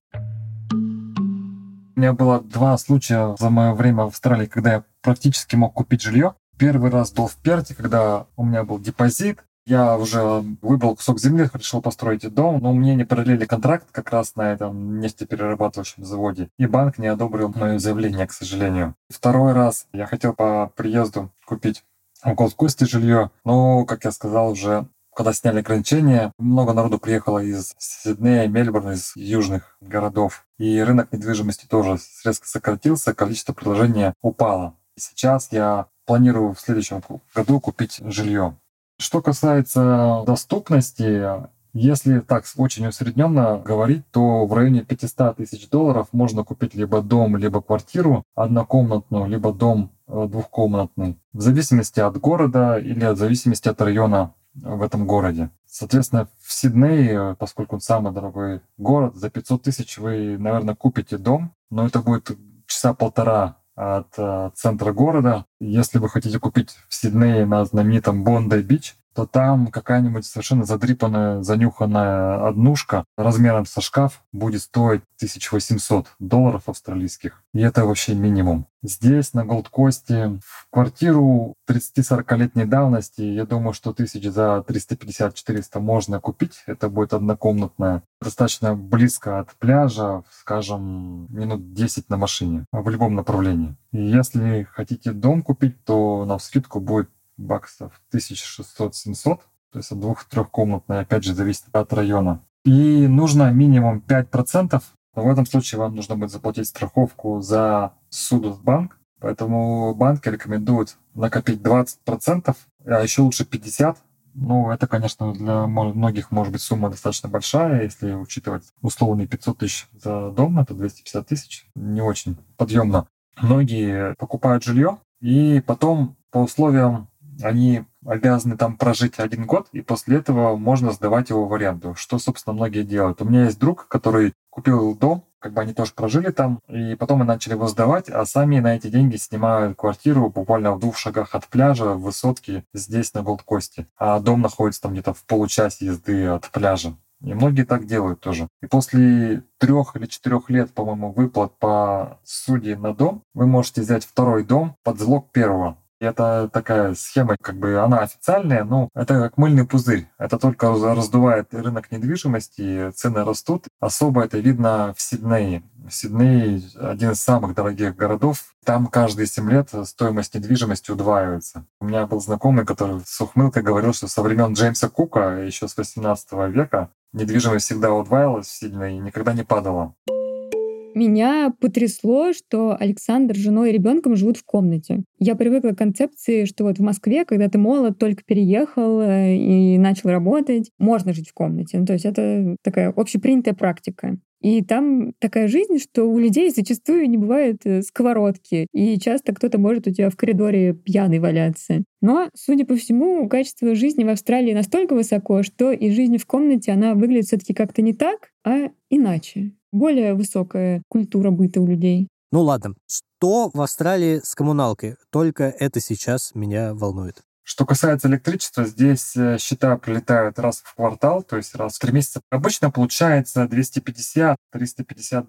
У меня было два случая за мое время в Австралии, когда я практически мог купить жилье. Первый раз был в Перте, когда у меня был депозит, я уже выбрал кусок земли, решил построить дом, но мне не продлили контракт как раз на этом нефтеперерабатывающем заводе. И банк не одобрил мое заявление, к сожалению. Второй раз я хотел по приезду купить в Голд-Косте жилье, но, как я сказал уже, когда сняли ограничения, много народу приехало из Сиднея, Мельбурна, из южных городов. И рынок недвижимости тоже резко сократился, количество предложений упало. Сейчас я планирую в следующем году купить жилье. Что касается доступности, если так очень усредненно говорить, то в районе 500 тысяч долларов можно купить либо дом, либо квартиру однокомнатную, либо дом э, двухкомнатный, в зависимости от города или в зависимости от района в этом городе. Соответственно, в Сиднее, поскольку он самый дорогой город, за 500 тысяч вы, наверное, купите дом, но это будет часа полтора от э, центра города. Если вы хотите купить в Сиднее на знаменитом Бондай-Бич, то там какая-нибудь совершенно задрипанная, занюханная однушка размером со шкаф будет стоить 1800 долларов австралийских. И это вообще минимум. Здесь, на Голдкосте, в квартиру 30-40-летней давности, я думаю, что тысяч за 350-400 можно купить. Это будет однокомнатная. Достаточно близко от пляжа, скажем, минут 10 на машине в любом направлении. И если хотите дом купить, то навскидку будет баксов 1600-700, то есть от двух-трехкомнатной, опять же, зависит от района. И нужно минимум 5%, но в этом случае вам нужно будет заплатить страховку за суду в банк, поэтому банки рекомендуют накопить 20%, а еще лучше 50%, ну, это, конечно, для многих может быть сумма достаточно большая, если учитывать условные 500 тысяч за дом, это 250 тысяч, не очень подъемно. Многие покупают жилье, и потом по условиям они обязаны там прожить один год, и после этого можно сдавать его в аренду, что, собственно, многие делают. У меня есть друг, который купил дом, как бы они тоже прожили там, и потом мы начали его сдавать, а сами на эти деньги снимают квартиру буквально в двух шагах от пляжа, в высотке, здесь, на Голдкосте. А дом находится там где-то в получасе езды от пляжа. И многие так делают тоже. И после трех или четырех лет, по-моему, выплат по судье на дом, вы можете взять второй дом под залог первого. Это такая схема, как бы она официальная, но это как мыльный пузырь. Это только раздувает рынок недвижимости, цены растут. Особо это видно в Сиднее. Сидней один из самых дорогих городов. Там каждые 7 лет стоимость недвижимости удваивается. У меня был знакомый, который с ухмылкой говорил, что со времен Джеймса Кука, еще с 18 века, недвижимость всегда удваивалась сильно и никогда не падала. Меня потрясло, что Александр с женой и ребенком живут в комнате. Я привыкла к концепции, что вот в Москве, когда ты молод, только переехал э, и начал работать, можно жить в комнате. Ну, то есть это такая общепринятая практика. И там такая жизнь, что у людей зачастую не бывает э, сковородки, и часто кто-то может у тебя в коридоре пьяный валяться. Но, судя по всему, качество жизни в Австралии настолько высоко, что и жизнь в комнате, она выглядит все таки как-то не так, а иначе более высокая культура быта у людей. Ну ладно, что в Австралии с коммуналкой? Только это сейчас меня волнует. Что касается электричества, здесь э, счета прилетают раз в квартал, то есть раз в три месяца. Обычно получается 250-350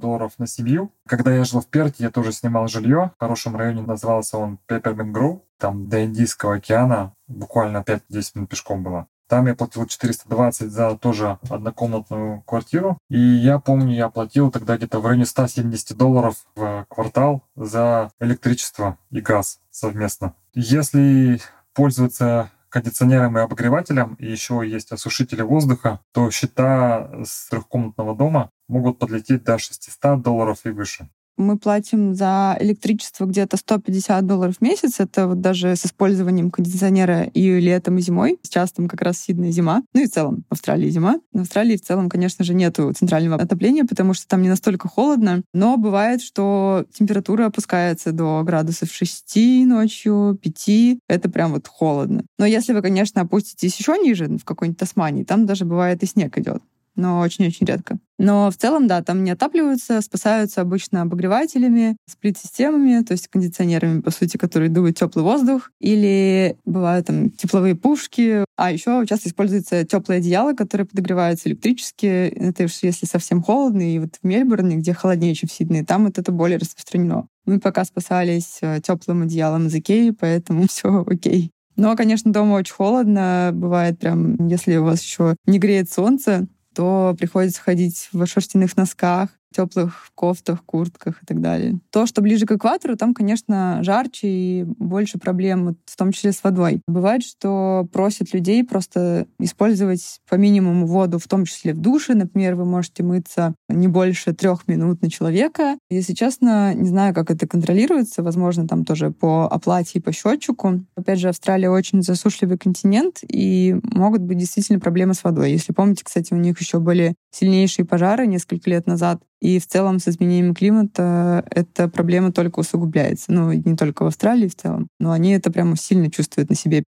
долларов на семью. Когда я жил в Перте, я тоже снимал жилье. В хорошем районе назывался он Peppermint Grove. Там до Индийского океана буквально 5-10 минут пешком было. Там я платил 420 за тоже однокомнатную квартиру. И я помню, я платил тогда где-то в районе 170 долларов в квартал за электричество и газ совместно. Если пользоваться кондиционером и обогревателем, и еще есть осушители воздуха, то счета с трехкомнатного дома могут подлететь до 600 долларов и выше мы платим за электричество где-то 150 долларов в месяц. Это вот даже с использованием кондиционера и летом, и зимой. Сейчас там как раз сильная зима. Ну и в целом в Австралии зима. В Австралии в целом, конечно же, нету центрального отопления, потому что там не настолько холодно. Но бывает, что температура опускается до градусов 6 ночью, 5. Это прям вот холодно. Но если вы, конечно, опуститесь еще ниже, в какой-нибудь Тасмании, там даже бывает и снег идет но очень-очень редко. Но в целом, да, там не отапливаются, спасаются обычно обогревателями, сплит-системами, то есть кондиционерами, по сути, которые дуют теплый воздух, или бывают там тепловые пушки. А еще часто используется теплое одеяло, которое подогревается электрически. Это если совсем холодно, и вот в Мельбурне, где холоднее, чем в Сиднее, там вот это более распространено. Мы пока спасались э, теплым одеялом из Икеи, поэтому [LAUGHS] все окей. Но, конечно, дома очень холодно. Бывает прям, если у вас еще не греет солнце, то приходится ходить в шерстяных носках, теплых кофтах, куртках и так далее. То, что ближе к экватору, там, конечно, жарче и больше проблем, в том числе с водой. Бывает, что просят людей просто использовать по минимуму воду, в том числе в душе. Например, вы можете мыться не больше трех минут на человека. Если честно, не знаю, как это контролируется. Возможно, там тоже по оплате и по счетчику. Опять же, Австралия очень засушливый континент, и могут быть действительно проблемы с водой. Если помните, кстати, у них еще были сильнейшие пожары несколько лет назад, и в целом с изменением климата эта проблема только усугубляется. Ну, не только в Австралии в целом, но они это прямо сильно чувствуют на себе.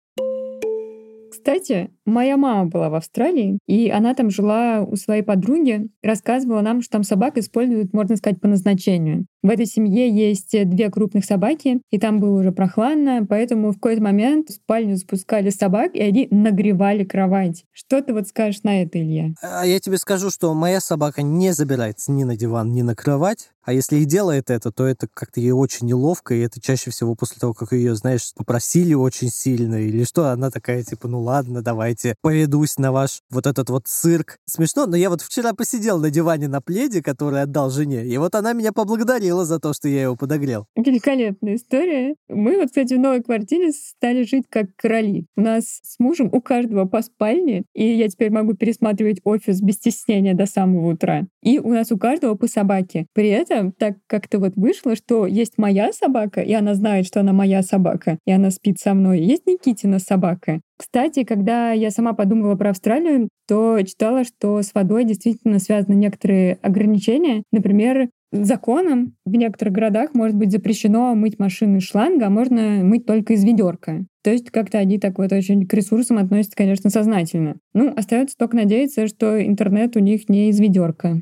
Кстати, моя мама была в Австралии, и она там жила у своей подруги, рассказывала нам, что там собак используют, можно сказать, по назначению. В этой семье есть две крупных собаки, и там было уже прохладно, поэтому в какой-то момент в спальню спускали собак, и они нагревали кровать. Что ты вот скажешь на это, Илья? А я тебе скажу, что моя собака не забирается ни на диван, ни на кровать. А если и делает это, то это как-то ей очень неловко, и это чаще всего после того, как ее, знаешь, попросили очень сильно, или что, она такая, типа, ну ладно, давайте поведусь на ваш вот этот вот цирк. Смешно, но я вот вчера посидел на диване на пледе, который отдал жене, и вот она меня поблагодарила за то, что я его подогрел. Великолепная история. Мы вот, кстати, в новой квартире стали жить как короли. У нас с мужем у каждого по спальне, и я теперь могу пересматривать офис без стеснения до самого утра. И у нас у каждого по собаке. При этом так как-то вот вышло, что есть моя собака, и она знает, что она моя собака, и она спит со мной. Есть Никитина собака. Кстати, когда я сама подумала про Австралию, то читала, что с водой действительно связаны некоторые ограничения. Например, законом в некоторых городах может быть запрещено мыть машины из шланга, а можно мыть только из ведерка. То есть как-то они так вот очень к ресурсам относятся, конечно, сознательно. Ну, остается только надеяться, что интернет у них не из ведерка.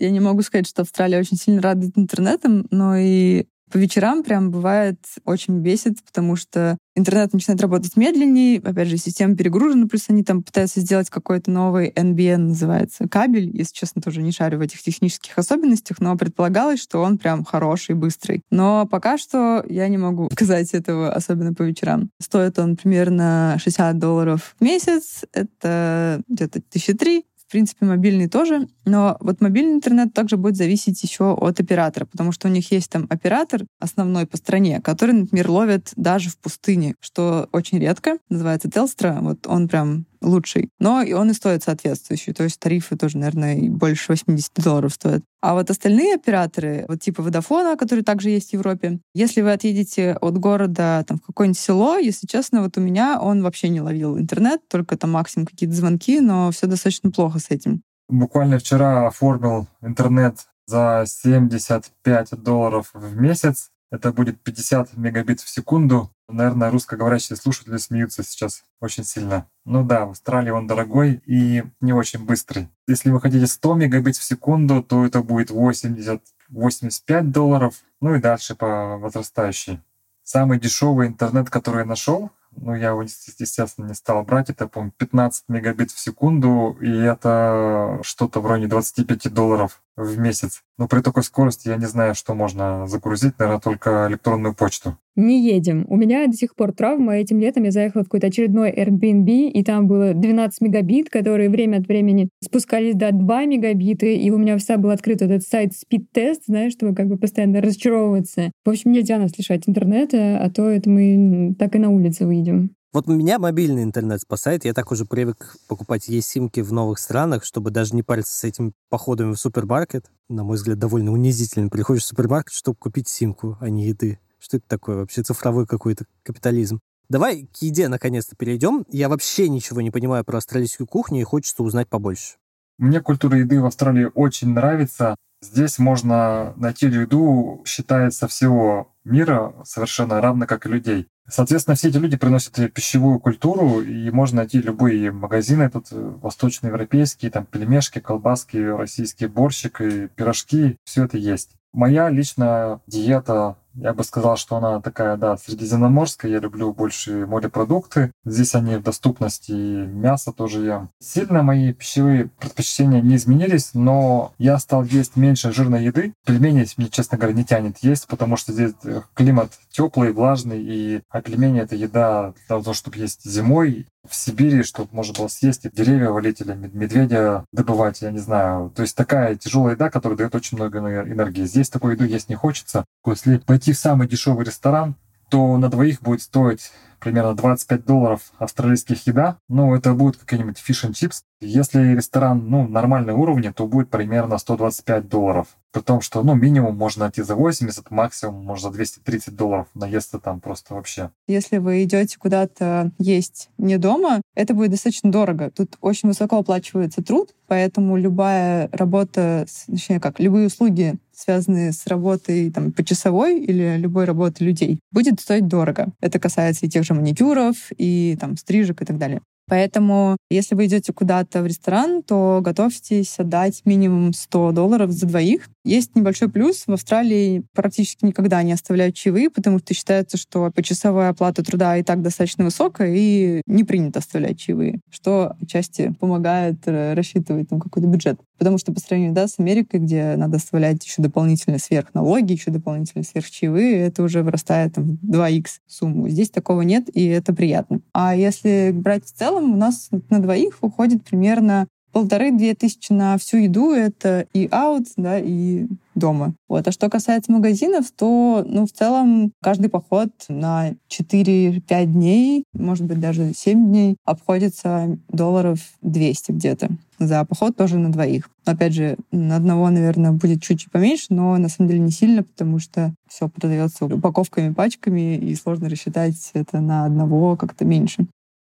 Я не могу сказать, что Австралия очень сильно радует интернетом, но и по вечерам прям бывает очень бесит, потому что интернет начинает работать медленнее, опять же, система перегружена, плюс они там пытаются сделать какой-то новый NBN, называется, кабель. Если честно, тоже не шарю в этих технических особенностях, но предполагалось, что он прям хороший, быстрый. Но пока что я не могу [LAUGHS] сказать этого, особенно по вечерам. Стоит он примерно 60 долларов в месяц, это где-то тысячи три, в принципе, мобильный тоже. Но вот мобильный интернет также будет зависеть еще от оператора, потому что у них есть там оператор основной по стране, который, например, ловит даже в пустыне, что очень редко. Называется Telstra. Вот он прям лучший. Но и он и стоит соответствующий. То есть тарифы тоже, наверное, больше 80 долларов стоят. А вот остальные операторы, вот типа Водофона, который также есть в Европе, если вы отъедете от города там, в какое-нибудь село, если честно, вот у меня он вообще не ловил интернет, только там максимум какие-то звонки, но все достаточно плохо с этим. Буквально вчера оформил интернет за 75 долларов в месяц. Это будет 50 мегабит в секунду. Наверное, русскоговорящие слушатели смеются сейчас очень сильно. Ну да, в Австралии он дорогой и не очень быстрый. Если вы хотите 100 мегабит в секунду, то это будет 80 85 долларов, ну и дальше по возрастающей. Самый дешевый интернет, который я нашел, ну, я его, естественно, не стал брать. Это, по-моему, 15 мегабит в секунду, и это что-то в районе 25 долларов в месяц. Но при такой скорости я не знаю, что можно загрузить, наверное, только электронную почту. Не едем. У меня до сих пор травма. Этим летом я заехала в какой-то очередной Airbnb, и там было 12 мегабит, которые время от времени спускались до 2 мегабита, и у меня вся был открыт этот сайт Test, знаешь, чтобы как бы постоянно разочаровываться. В общем, нельзя нас лишать интернета, а то это мы так и на улице выйдем. Вот меня мобильный интернет спасает. Я так уже привык покупать e-симки в новых странах, чтобы даже не париться с этим походами в супермаркет. На мой взгляд, довольно унизительно. Приходишь в супермаркет, чтобы купить симку, а не еды. Что это такое вообще? Цифровой какой-то капитализм. Давай к еде наконец-то перейдем. Я вообще ничего не понимаю про австралийскую кухню и хочется узнать побольше. Мне культура еды в Австралии очень нравится. Здесь можно найти еду, считается, всего мира совершенно равно как и людей. Соответственно, все эти люди приносят пищевую культуру, и можно найти любые магазины тут э, восточноевропейские, там пельмешки, колбаски, российские борщик и пирожки, все это есть. Моя личная диета я бы сказал, что она такая, да, средиземноморская. Я люблю больше морепродукты. Здесь они в доступности, и мясо тоже ем. Сильно мои пищевые предпочтения не изменились, но я стал есть меньше жирной еды. Пельмени мне, честно говоря, не тянет есть, потому что здесь э, климат теплый, влажный, и а пельмени — это еда для того, чтобы есть зимой, в Сибири, чтобы можно было съесть и деревья валить или медведя добывать, я не знаю. То есть такая тяжелая еда, которая дает очень много энергии. Здесь такой еду есть не хочется. Если пойти в самый дешевый ресторан, то на двоих будет стоить примерно 25 долларов австралийских еда. Ну, это будет какой-нибудь фиш чипс. Если ресторан, ну, нормальный уровень, то будет примерно 125 долларов. При том, что, ну, минимум можно найти за 80, максимум можно за 230 долларов наесться там просто вообще. Если вы идете куда-то есть не дома, это будет достаточно дорого. Тут очень высоко оплачивается труд, поэтому любая работа, точнее как, любые услуги, связанные с работой там, почасовой или любой работой людей, будет стоить дорого. Это касается и тех же маникюров, и там стрижек и так далее. Поэтому, если вы идете куда-то в ресторан, то готовьтесь отдать минимум 100 долларов за двоих. Есть небольшой плюс. В Австралии практически никогда не оставляют чаевые, потому что считается, что почасовая оплата труда и так достаточно высокая, и не принято оставлять чаевые, что отчасти помогает э, рассчитывать там какой-то бюджет. Потому что по сравнению да, с Америкой, где надо оставлять еще дополнительные сверхналоги, еще дополнительные сверхчаевые, это уже вырастает там, в 2х сумму. Здесь такого нет, и это приятно. А если брать в целом, у нас на двоих уходит примерно полторы-две тысячи на всю еду. Это и аут, да, и дома. Вот. А что касается магазинов, то, ну, в целом, каждый поход на 4-5 дней, может быть, даже 7 дней, обходится долларов 200 где-то. За поход тоже на двоих. Опять же, на одного, наверное, будет чуть-чуть поменьше, но на самом деле не сильно, потому что все продается упаковками, пачками, и сложно рассчитать это на одного как-то меньше.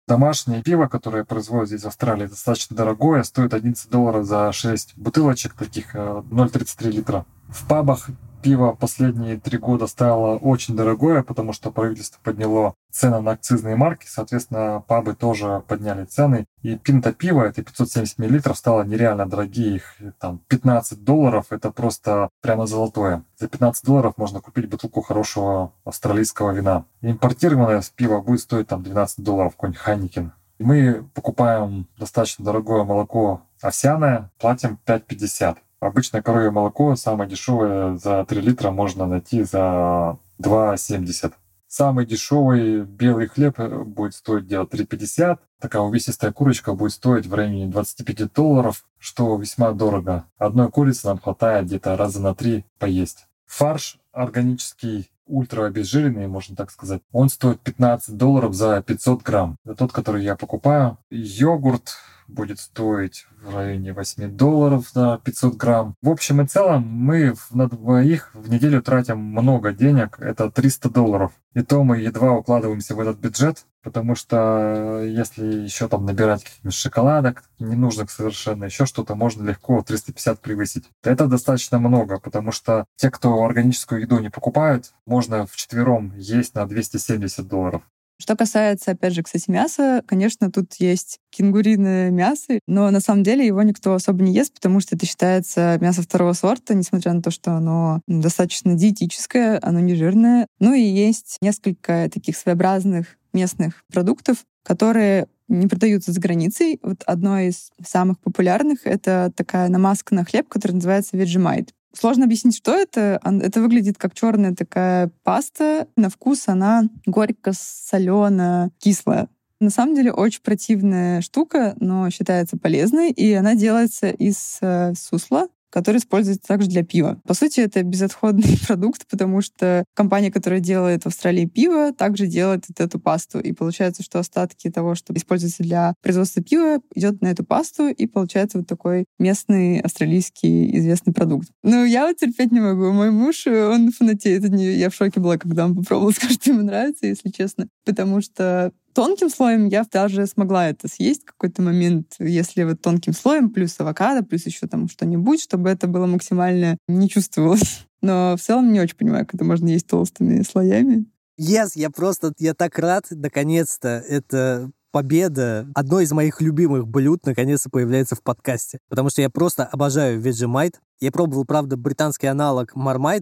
Домашнее пиво, которое производят здесь в Австралии, достаточно дорогое, стоит 11 долларов за 6 бутылочек таких 0,33 э, литра. В пабах пиво последние три года стало очень дорогое, потому что правительство подняло цены на акцизные марки, соответственно, пабы тоже подняли цены. И пинта пива, это 570 мл, стало нереально дорогие. Их там 15 долларов, это просто прямо золотое. За 15 долларов можно купить бутылку хорошего австралийского вина. Импортированное пиво будет стоить там 12 долларов, какой-нибудь Хайникен. Мы покупаем достаточно дорогое молоко овсяное, платим 5,50. Обычное коровье молоко самое дешевое за 3 литра можно найти за 2,70. Самый дешевый белый хлеб э, будет стоить где-то 3,50. Такая увесистая курочка будет стоить в районе 25 долларов, что весьма дорого. Одной курицы нам хватает где-то раза на три поесть. Фарш органический ультра обезжиренный, можно так сказать, он стоит 15 долларов за 500 грамм. Это тот, который я покупаю. Йогурт будет стоить в районе 8 долларов на 500 грамм. В общем и целом мы на двоих в неделю тратим много денег, это 300 долларов. И то мы едва укладываемся в этот бюджет, потому что если еще там набирать каких-нибудь шоколадок, ненужных совершенно, еще что-то, можно легко 350 превысить. Это достаточно много, потому что те, кто органическую еду не покупают, можно в четвером есть на 270 долларов. Что касается, опять же, кстати, мяса, конечно, тут есть кенгуриное мясо, но на самом деле его никто особо не ест, потому что это считается мясо второго сорта, несмотря на то, что оно достаточно диетическое, оно не жирное. Ну и есть несколько таких своеобразных местных продуктов, которые не продаются за границей. Вот одно из самых популярных — это такая намазка на хлеб, которая называется Vegemite. Сложно объяснить, что это. Это выглядит как черная такая паста. На вкус она горько-соленая, кислая. На самом деле очень противная штука, но считается полезной, и она делается из э, сусла, который используется также для пива. По сути, это безотходный [LAUGHS] продукт, потому что компания, которая делает в Австралии пиво, также делает вот эту пасту. И получается, что остатки того, что используется для производства пива, идет на эту пасту, и получается вот такой местный австралийский известный продукт. Но я вот терпеть не могу. Мой муж, он фанатеет от нее. Я в шоке была, когда он попробовал, [LAUGHS] сказать, что ему нравится, если честно. Потому что тонким слоем я даже смогла это съесть в какой-то момент, если вот тонким слоем, плюс авокадо, плюс еще там что-нибудь, чтобы это было максимально не чувствовалось. [LAUGHS] Но в целом не очень понимаю, как это можно есть толстыми слоями. Yes, я просто, я так рад, наконец-то, это победа, одно из моих любимых блюд, наконец-то появляется в подкасте. Потому что я просто обожаю Vegemite. Я пробовал, правда, британский аналог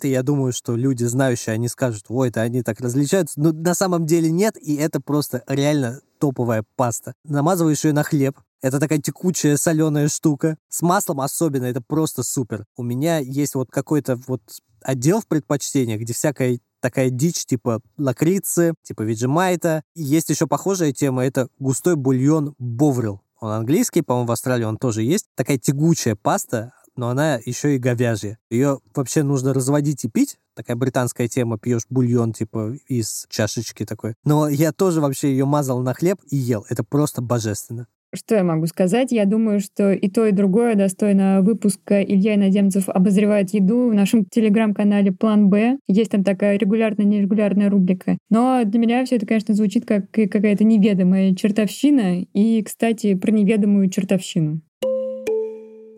и я думаю, что люди, знающие, они скажут, ой, это они так различаются. Но на самом деле нет, и это просто реально топовая паста. Намазываешь ее на хлеб, это такая текучая соленая штука. С маслом особенно, это просто супер. У меня есть вот какой-то вот отдел в предпочтениях, где всякая такая дичь типа лакрицы, типа виджемайта. И есть еще похожая тема, это густой бульон боврил. Он английский, по-моему, в Австралии он тоже есть. Такая тягучая паста, но она еще и говяжья. Ее вообще нужно разводить и пить. Такая британская тема, пьешь бульон типа из чашечки такой. Но я тоже вообще ее мазал на хлеб и ел. Это просто божественно. Что я могу сказать? Я думаю, что и то, и другое достойно выпуска. Илья Иноземцев обозревает еду в нашем телеграм-канале «План Б». Есть там такая регулярная-нерегулярная рубрика. Но для меня все это, конечно, звучит как какая-то неведомая чертовщина. И, кстати, про неведомую чертовщину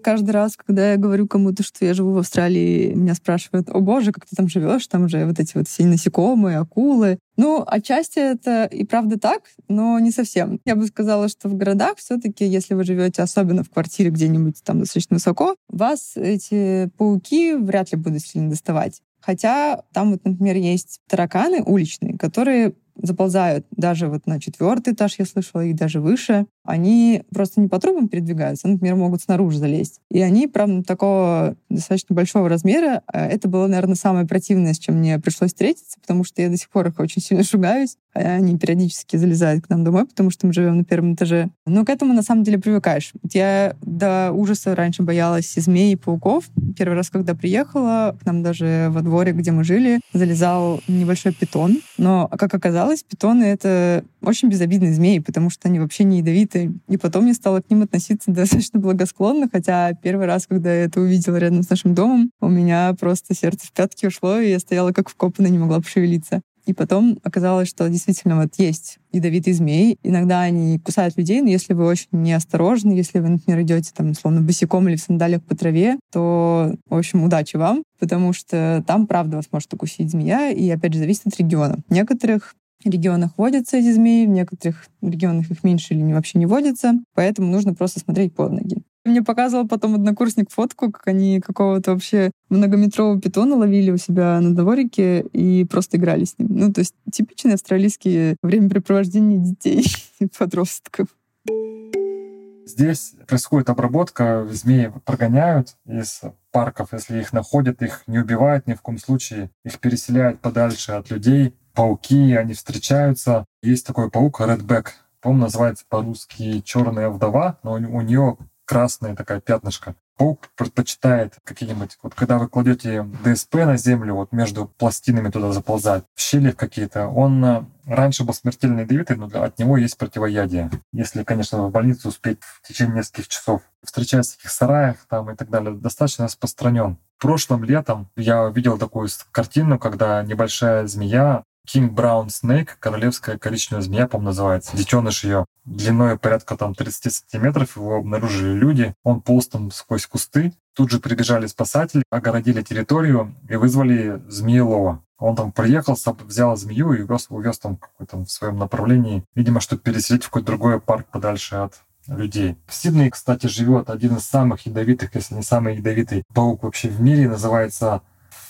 каждый раз, когда я говорю кому-то, что я живу в Австралии, меня спрашивают, о боже, как ты там живешь, там же вот эти вот все насекомые, акулы. Ну, отчасти это и правда так, но не совсем. Я бы сказала, что в городах все-таки, если вы живете особенно в квартире где-нибудь там достаточно высоко, вас эти пауки вряд ли будут сильно доставать. Хотя там вот, например, есть тараканы уличные, которые заползают даже вот на четвертый этаж, я слышала, и даже выше, они просто не по трубам передвигаются, например, могут снаружи залезть. И они, правда, такого достаточно большого размера. А это было, наверное, самое противное, с чем мне пришлось встретиться, потому что я до сих пор их очень сильно шугаюсь. А они периодически залезают к нам домой, потому что мы живем на первом этаже. Но к этому, на самом деле, привыкаешь. Я до ужаса раньше боялась змей и пауков. Первый раз, когда приехала, к нам даже во дворе, где мы жили, залезал небольшой питон. Но, как оказалось, питоны — это очень безобидные змеи, потому что они вообще не ядовитые. И потом я стала к ним относиться [LAUGHS] достаточно благосклонно, хотя первый раз, когда я это увидела рядом с нашим домом, у меня просто сердце в пятки ушло, и я стояла как вкопанная, не могла пошевелиться. И потом оказалось, что действительно вот есть ядовитые змеи. Иногда они кусают людей, но если вы очень неосторожны, если вы, например, идете там, словно босиком или в сандалиях по траве, то, в общем, удачи вам, потому что там, правда, вас может укусить змея, и, опять же, зависит от региона. В некоторых регионах водятся эти змеи, в некоторых регионах их меньше или вообще не водятся, поэтому нужно просто смотреть под ноги. Мне показывал потом однокурсник фотку, как они какого-то вообще многометрового питона ловили у себя на дворике и просто играли с ним. Ну, то есть типичные австралийские времяпрепровождения детей [LAUGHS] и подростков. Здесь происходит обработка, змеи прогоняют из парков, если их находят, их не убивают ни в коем случае, их переселяют подальше от людей, пауки, они встречаются. Есть такой паук Redback, по-моему, называется по-русски черная вдова, но у нее красная такая пятнышко. Паук предпочитает какие-нибудь, вот когда вы кладете ДСП на землю, вот между пластинами туда заползать, в щели какие-то, он э, раньше был смертельно ядовитый, но от него есть противоядие. Если, конечно, в больницу успеть в течение нескольких часов. Встречаясь в таких сараях там и так далее, достаточно распространен. Прошлым летом я видел такую картину, когда небольшая змея King Brown Snake, королевская коричневая змея, по называется. Детеныш ее длиной порядка там 30 сантиметров, его обнаружили люди. Он полз там сквозь кусты. Тут же прибежали спасатели, огородили территорию и вызвали змеелова. Он там приехал, взял змею и увез, увез там какой-то в своем направлении, видимо, чтобы переселить в какой-то другой парк подальше от людей. В Сиднее, кстати, живет один из самых ядовитых, если не самый ядовитый паук вообще в мире, называется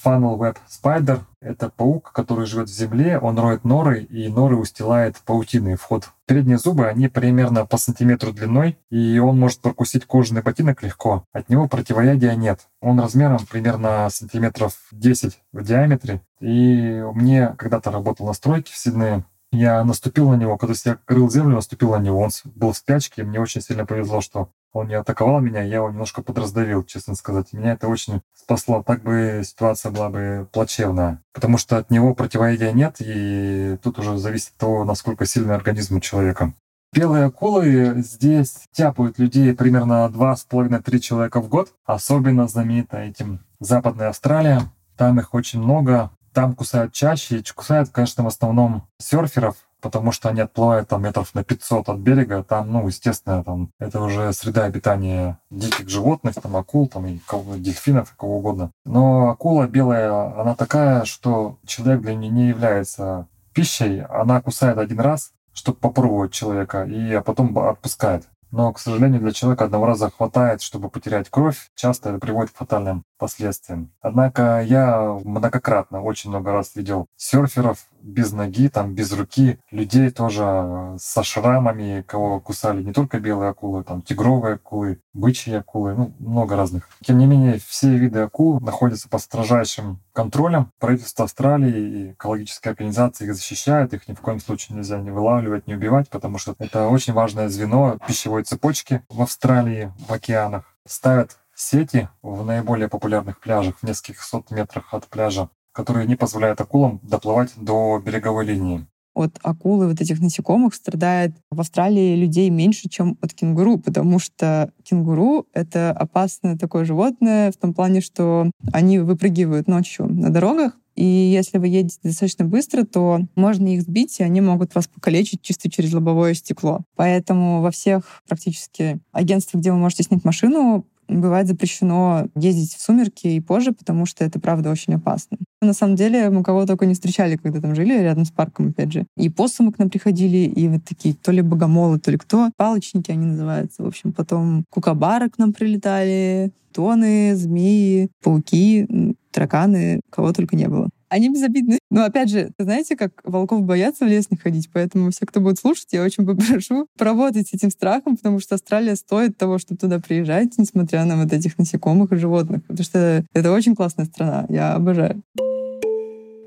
Funnel Web Spider. Это паук, который живет в земле, он роет норы, и норы устилает паутиной вход. Передние зубы, они примерно по сантиметру длиной, и он может прокусить кожаный ботинок легко. От него противоядия нет. Он размером примерно сантиметров 10 в диаметре. И мне когда-то работал на стройке в Сиднее, я наступил на него, когда я крыл землю, наступил на него. Он был в спячке, и мне очень сильно повезло, что он не атаковал меня, я его немножко подраздавил, честно сказать. Меня это очень спасло. Так бы ситуация была бы плачевная. Потому что от него противоядия нет, и тут уже зависит от того, насколько сильный организм у человека. Белые акулы здесь тяпают людей примерно 2,5-3 человека в год. Особенно знаменита этим Западная Австралия. Там их очень много. Там кусают чаще. Кусают, конечно, в основном серферов, потому что они отплывают там метров на 500 от берега. Там, ну, естественно, там это уже среда обитания диких животных, там акул, там и дельфинов, кого угодно. Но акула белая, она такая, что человек для нее не является пищей. Она кусает один раз, чтобы попробовать человека, и а потом отпускает. Но, к сожалению, для человека одного раза хватает, чтобы потерять кровь. Часто это приводит к фатальным последствиям. Однако я многократно, очень много раз видел серферов без ноги, там, без руки, людей тоже э, со шрамами, кого кусали не только белые акулы, там, тигровые акулы, бычьи акулы, ну, много разных. Тем не менее, все виды акул находятся под строжайшим контролем. Правительство Австралии и экологические организации их защищают, их ни в коем случае нельзя не вылавливать, не убивать, потому что это очень важное звено пищевой цепочки в Австралии, в океанах. Ставят сети в наиболее популярных пляжах в нескольких сот метрах от пляжа, которые не позволяют акулам доплывать до береговой линии. От акулы вот этих насекомых страдает в Австралии людей меньше, чем от кенгуру, потому что кенгуру — это опасное такое животное в том плане, что они выпрыгивают ночью на дорогах, и если вы едете достаточно быстро, то можно их сбить, и они могут вас покалечить чисто через лобовое стекло. Поэтому во всех практически агентствах, где вы можете снять машину, бывает запрещено ездить в сумерки и позже, потому что это, правда, очень опасно. На самом деле мы кого только не встречали, когда там жили рядом с парком, опять же. И посумы к нам приходили, и вот такие то ли богомолы, то ли кто. Палочники они называются. В общем, потом кукабары к нам прилетали, тоны, змеи, пауки, тараканы, кого только не было. Они безобидны. [LAUGHS] Но опять же, знаете, как волков боятся в лес не ходить, поэтому все, кто будет слушать, я очень попрошу [LAUGHS] поработать с этим страхом, потому что Австралия стоит того, чтобы туда приезжать, несмотря на вот этих насекомых и животных. Потому что это очень классная страна. Я обожаю.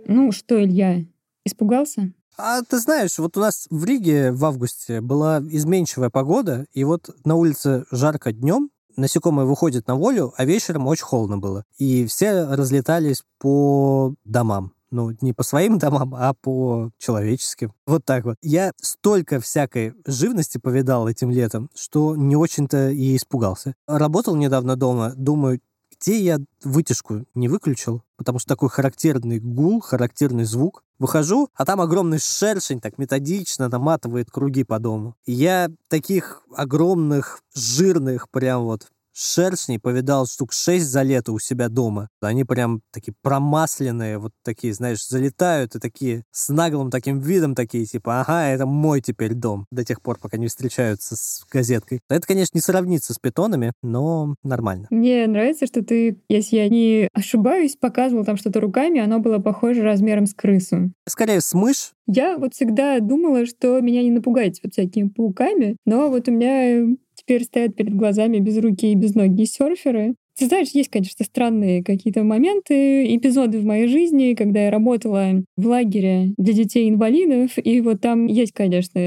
Ну что, Илья, испугался? А ты знаешь, вот у нас в Риге в августе была изменчивая погода, и вот на улице жарко днем, насекомые выходят на волю, а вечером очень холодно было. И все разлетались по домам. Ну, не по своим домам, а по человеческим. Вот так вот. Я столько всякой живности повидал этим летом, что не очень-то и испугался. Работал недавно дома, думаю, где я вытяжку не выключил, потому что такой характерный гул, характерный звук. Выхожу, а там огромный шершень так методично наматывает круги по дому. И я таких огромных, жирных прям вот шершней повидал штук шесть за лето у себя дома. Они прям такие промасленные, вот такие, знаешь, залетают и такие с наглым таким видом такие, типа, ага, это мой теперь дом, до тех пор, пока не встречаются с газеткой. Это, конечно, не сравнится с питонами, но нормально. Мне нравится, что ты, если я не ошибаюсь, показывал там что-то руками, оно было похоже размером с крысу. Скорее, с мышь. Я вот всегда думала, что меня не напугать вот всякими пауками, но вот у меня теперь стоят перед глазами без руки и без ноги серферы. Ты знаешь, есть, конечно, странные какие-то моменты, эпизоды в моей жизни, когда я работала в лагере для детей-инвалидов, и вот там есть, конечно,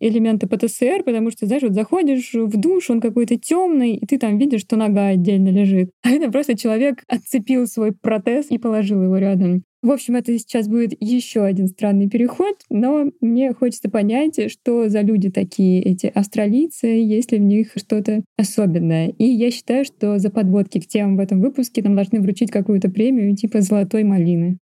элементы ПТСР, потому что, знаешь, вот заходишь в душ, он какой-то темный, и ты там видишь, что нога отдельно лежит. [LAUGHS] А это просто человек отцепил свой протез и положил его рядом. В общем, это сейчас будет еще один странный переход, но мне хочется понять, что за люди такие эти австралийцы, есть ли в них что-то особенное. И я считаю, что за подводки к темам в этом выпуске нам должны вручить какую-то премию типа «Золотой малины».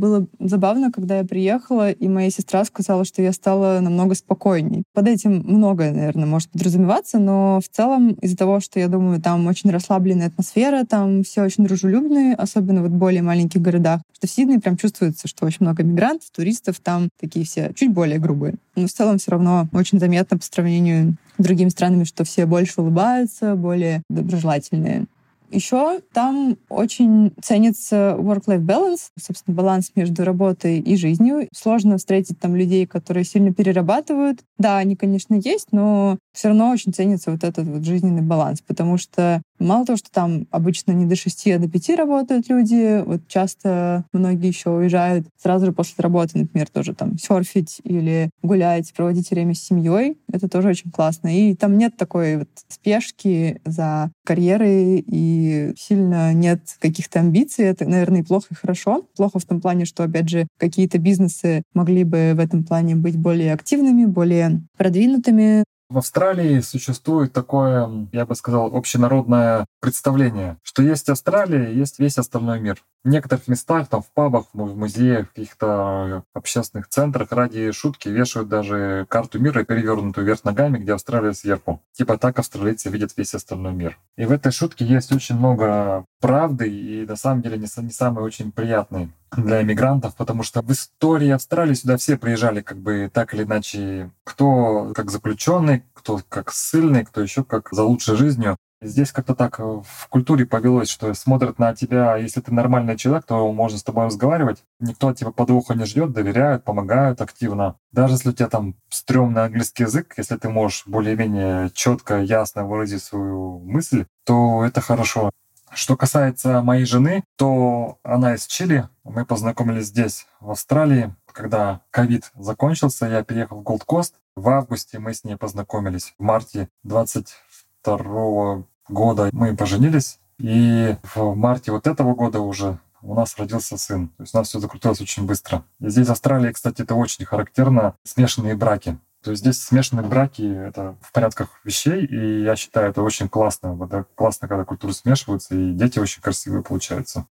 Было забавно, когда я приехала, и моя сестра сказала, что я стала намного спокойней. Под этим многое, наверное, может подразумеваться, но в целом из-за того, что я думаю, там очень расслабленная атмосфера, там все очень дружелюбные, особенно вот в более маленьких городах, что в Сиднее прям чувствуется, что очень много мигрантов, туристов, там такие все чуть более грубые. Но в целом все равно очень заметно по сравнению с другими странами, что все больше улыбаются, более доброжелательные. Еще там очень ценится work-life balance, собственно, баланс между работой и жизнью. Сложно встретить там людей, которые сильно перерабатывают. Да, они, конечно, есть, но все равно очень ценится вот этот вот жизненный баланс, потому что мало того, что там обычно не до 6, а до 5 работают люди, вот часто многие еще уезжают сразу же после работы, например, тоже там серфить или гулять, проводить время с семьей. Это тоже очень классно. И там нет такой вот спешки за карьерой и сильно нет каких-то амбиций. Это, наверное, и плохо, и хорошо. Плохо в том плане, что, опять же, какие-то бизнесы могли бы в этом плане быть более активными, более продвинутыми. В Австралии существует такое, я бы сказал, общенародное представление, что есть Австралия, есть весь остальной мир. В некоторых местах, там в пабах, в музеях, в каких-то общественных центрах ради шутки вешают даже карту мира, перевернутую вверх ногами, где Австралия сверху. Типа так австралийцы видят весь остальной мир. И в этой шутке есть очень много правды и на самом деле не, не самые очень приятные для иммигрантов, потому что в истории Австралии сюда все приезжали как бы так или иначе, кто как заключенный, кто как ссыльный, кто еще как за лучшей жизнью. Здесь как-то так э, в культуре повелось, что смотрят на тебя, если ты нормальный человек, то можно с тобой разговаривать. Никто от тебя подвоха не ждет, доверяют, помогают активно. Даже если у тебя там стрёмный английский язык, если ты можешь более-менее четко, ясно выразить свою мысль, то это хорошо. Что касается моей жены, то она из Чили. Мы познакомились здесь, в Австралии. Когда ковид закончился, я переехал в Голд-Кост. В августе мы с ней познакомились. В марте 22 года мы поженились. И в марте вот этого года уже у нас родился сын. То есть у нас все закрутилось очень быстро. И здесь в Австралии, кстати, это очень характерно, смешанные браки. То есть здесь смешанные браки — это в порядках вещей, и я считаю, это очень классно. Это классно, когда культуры смешиваются, и дети очень красивые получаются.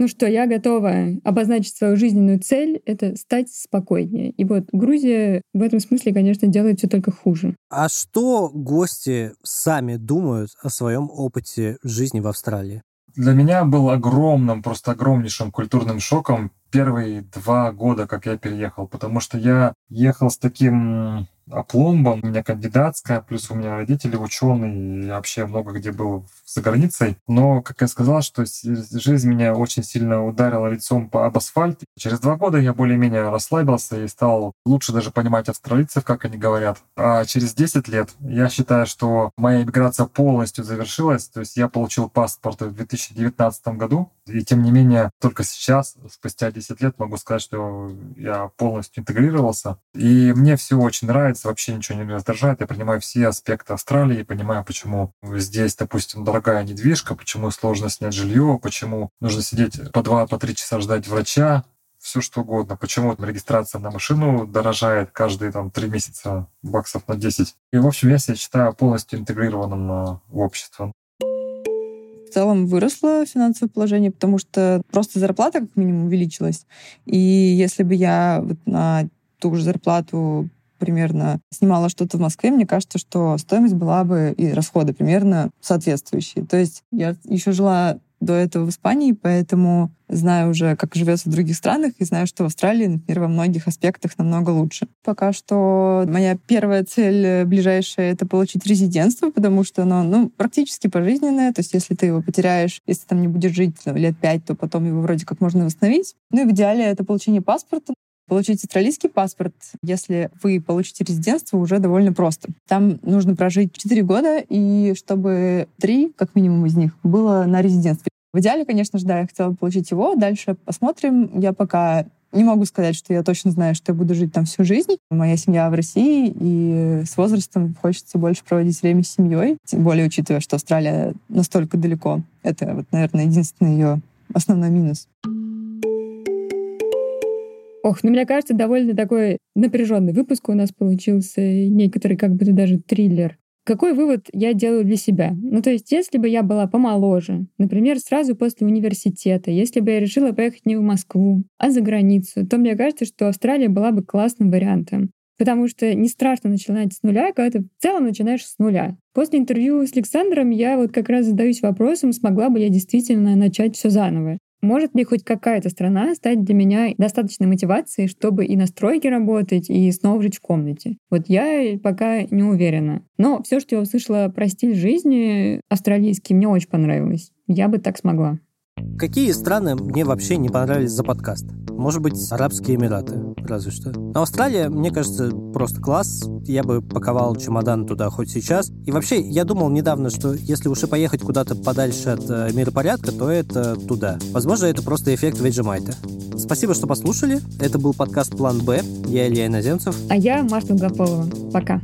Ну что, я готова обозначить свою жизненную цель — это стать спокойнее. И вот Грузия в этом смысле, конечно, делает все только хуже. А что гости сами думают о своем опыте жизни в Австралии? Для меня был огромным, просто огромнейшим культурным шоком первые два года, как я переехал, потому что я ехал с таким опломбом, у меня кандидатская, плюс у меня родители ученые, и вообще много где был за границей. Но, как я сказал, что жизнь меня очень сильно ударила лицом по об асфальт. Через два года я более-менее расслабился и стал лучше даже понимать австралийцев, как они говорят. А через 10 лет я считаю, что моя иммиграция полностью завершилась. То есть я получил паспорт в 2019 году. И тем не менее, только сейчас, спустя 10 лет, могу сказать, что я полностью интегрировался. И мне все очень нравится, вообще ничего не раздражает. Я принимаю все аспекты Австралии, понимаю, почему здесь, допустим, дорогая недвижка, почему сложно снять жилье, почему нужно сидеть по два, по три часа ждать врача, все что угодно. Почему регистрация на машину дорожает каждые там три месяца баксов на 10. И, в общем, я себя считаю полностью интегрированным в общество в целом выросло финансовое положение, потому что просто зарплата как минимум увеличилась. И если бы я вот на ту же зарплату примерно снимала что-то в Москве, мне кажется, что стоимость была бы и расходы примерно соответствующие. То есть я еще жила до этого в Испании, поэтому знаю уже, как живется в других странах, и знаю, что в Австралии, например, во многих аспектах намного лучше. Пока что моя первая цель э, ближайшая — это получить резидентство, потому что оно ну, практически пожизненное. То есть если ты его потеряешь, если там не будешь жить ну, лет пять, то потом его вроде как можно восстановить. Ну и в идеале это получение паспорта. Получить австралийский паспорт, если вы получите резидентство, уже довольно просто. Там нужно прожить 4 года, и чтобы 3, как минимум из них, было на резидентстве. В идеале, конечно же, да, я хотела получить его. Дальше посмотрим. Я пока не могу сказать, что я точно знаю, что я буду жить там всю жизнь. Моя семья в России, и с возрастом хочется больше проводить время с семьей. Тем более, учитывая, что Австралия настолько далеко. Это, вот, наверное, единственный ее основной минус. Ох, ну мне кажется, довольно такой напряженный выпуск у нас получился, некоторый как бы даже триллер. Какой вывод я делаю для себя? Ну, то есть, если бы я была помоложе, например, сразу после университета, если бы я решила поехать не в Москву, а за границу, то мне кажется, что Австралия была бы классным вариантом. Потому что не страшно начинать с нуля, когда ты в целом начинаешь с нуля. После интервью с Александром я вот как раз задаюсь вопросом, смогла бы я действительно начать все заново. Может ли хоть какая-то страна стать для меня достаточной мотивацией, чтобы и на стройке работать, и снова жить в комнате? Вот я пока не уверена. Но все, что я услышала про стиль жизни австралийский, мне очень понравилось. Я бы так смогла. Какие страны мне вообще не понравились за подкаст? Может быть, Арабские Эмираты, разве что. Но Австралия, мне кажется, просто класс. Я бы паковал чемодан туда хоть сейчас. И вообще, я думал недавно, что если уж и поехать куда-то подальше от э, миропорядка, то это туда. Возможно, это просто эффект Веджимайта. Спасибо, что послушали. Это был подкаст «План Б». Я Илья Иноземцев. А я Марта Долгополова. Пока.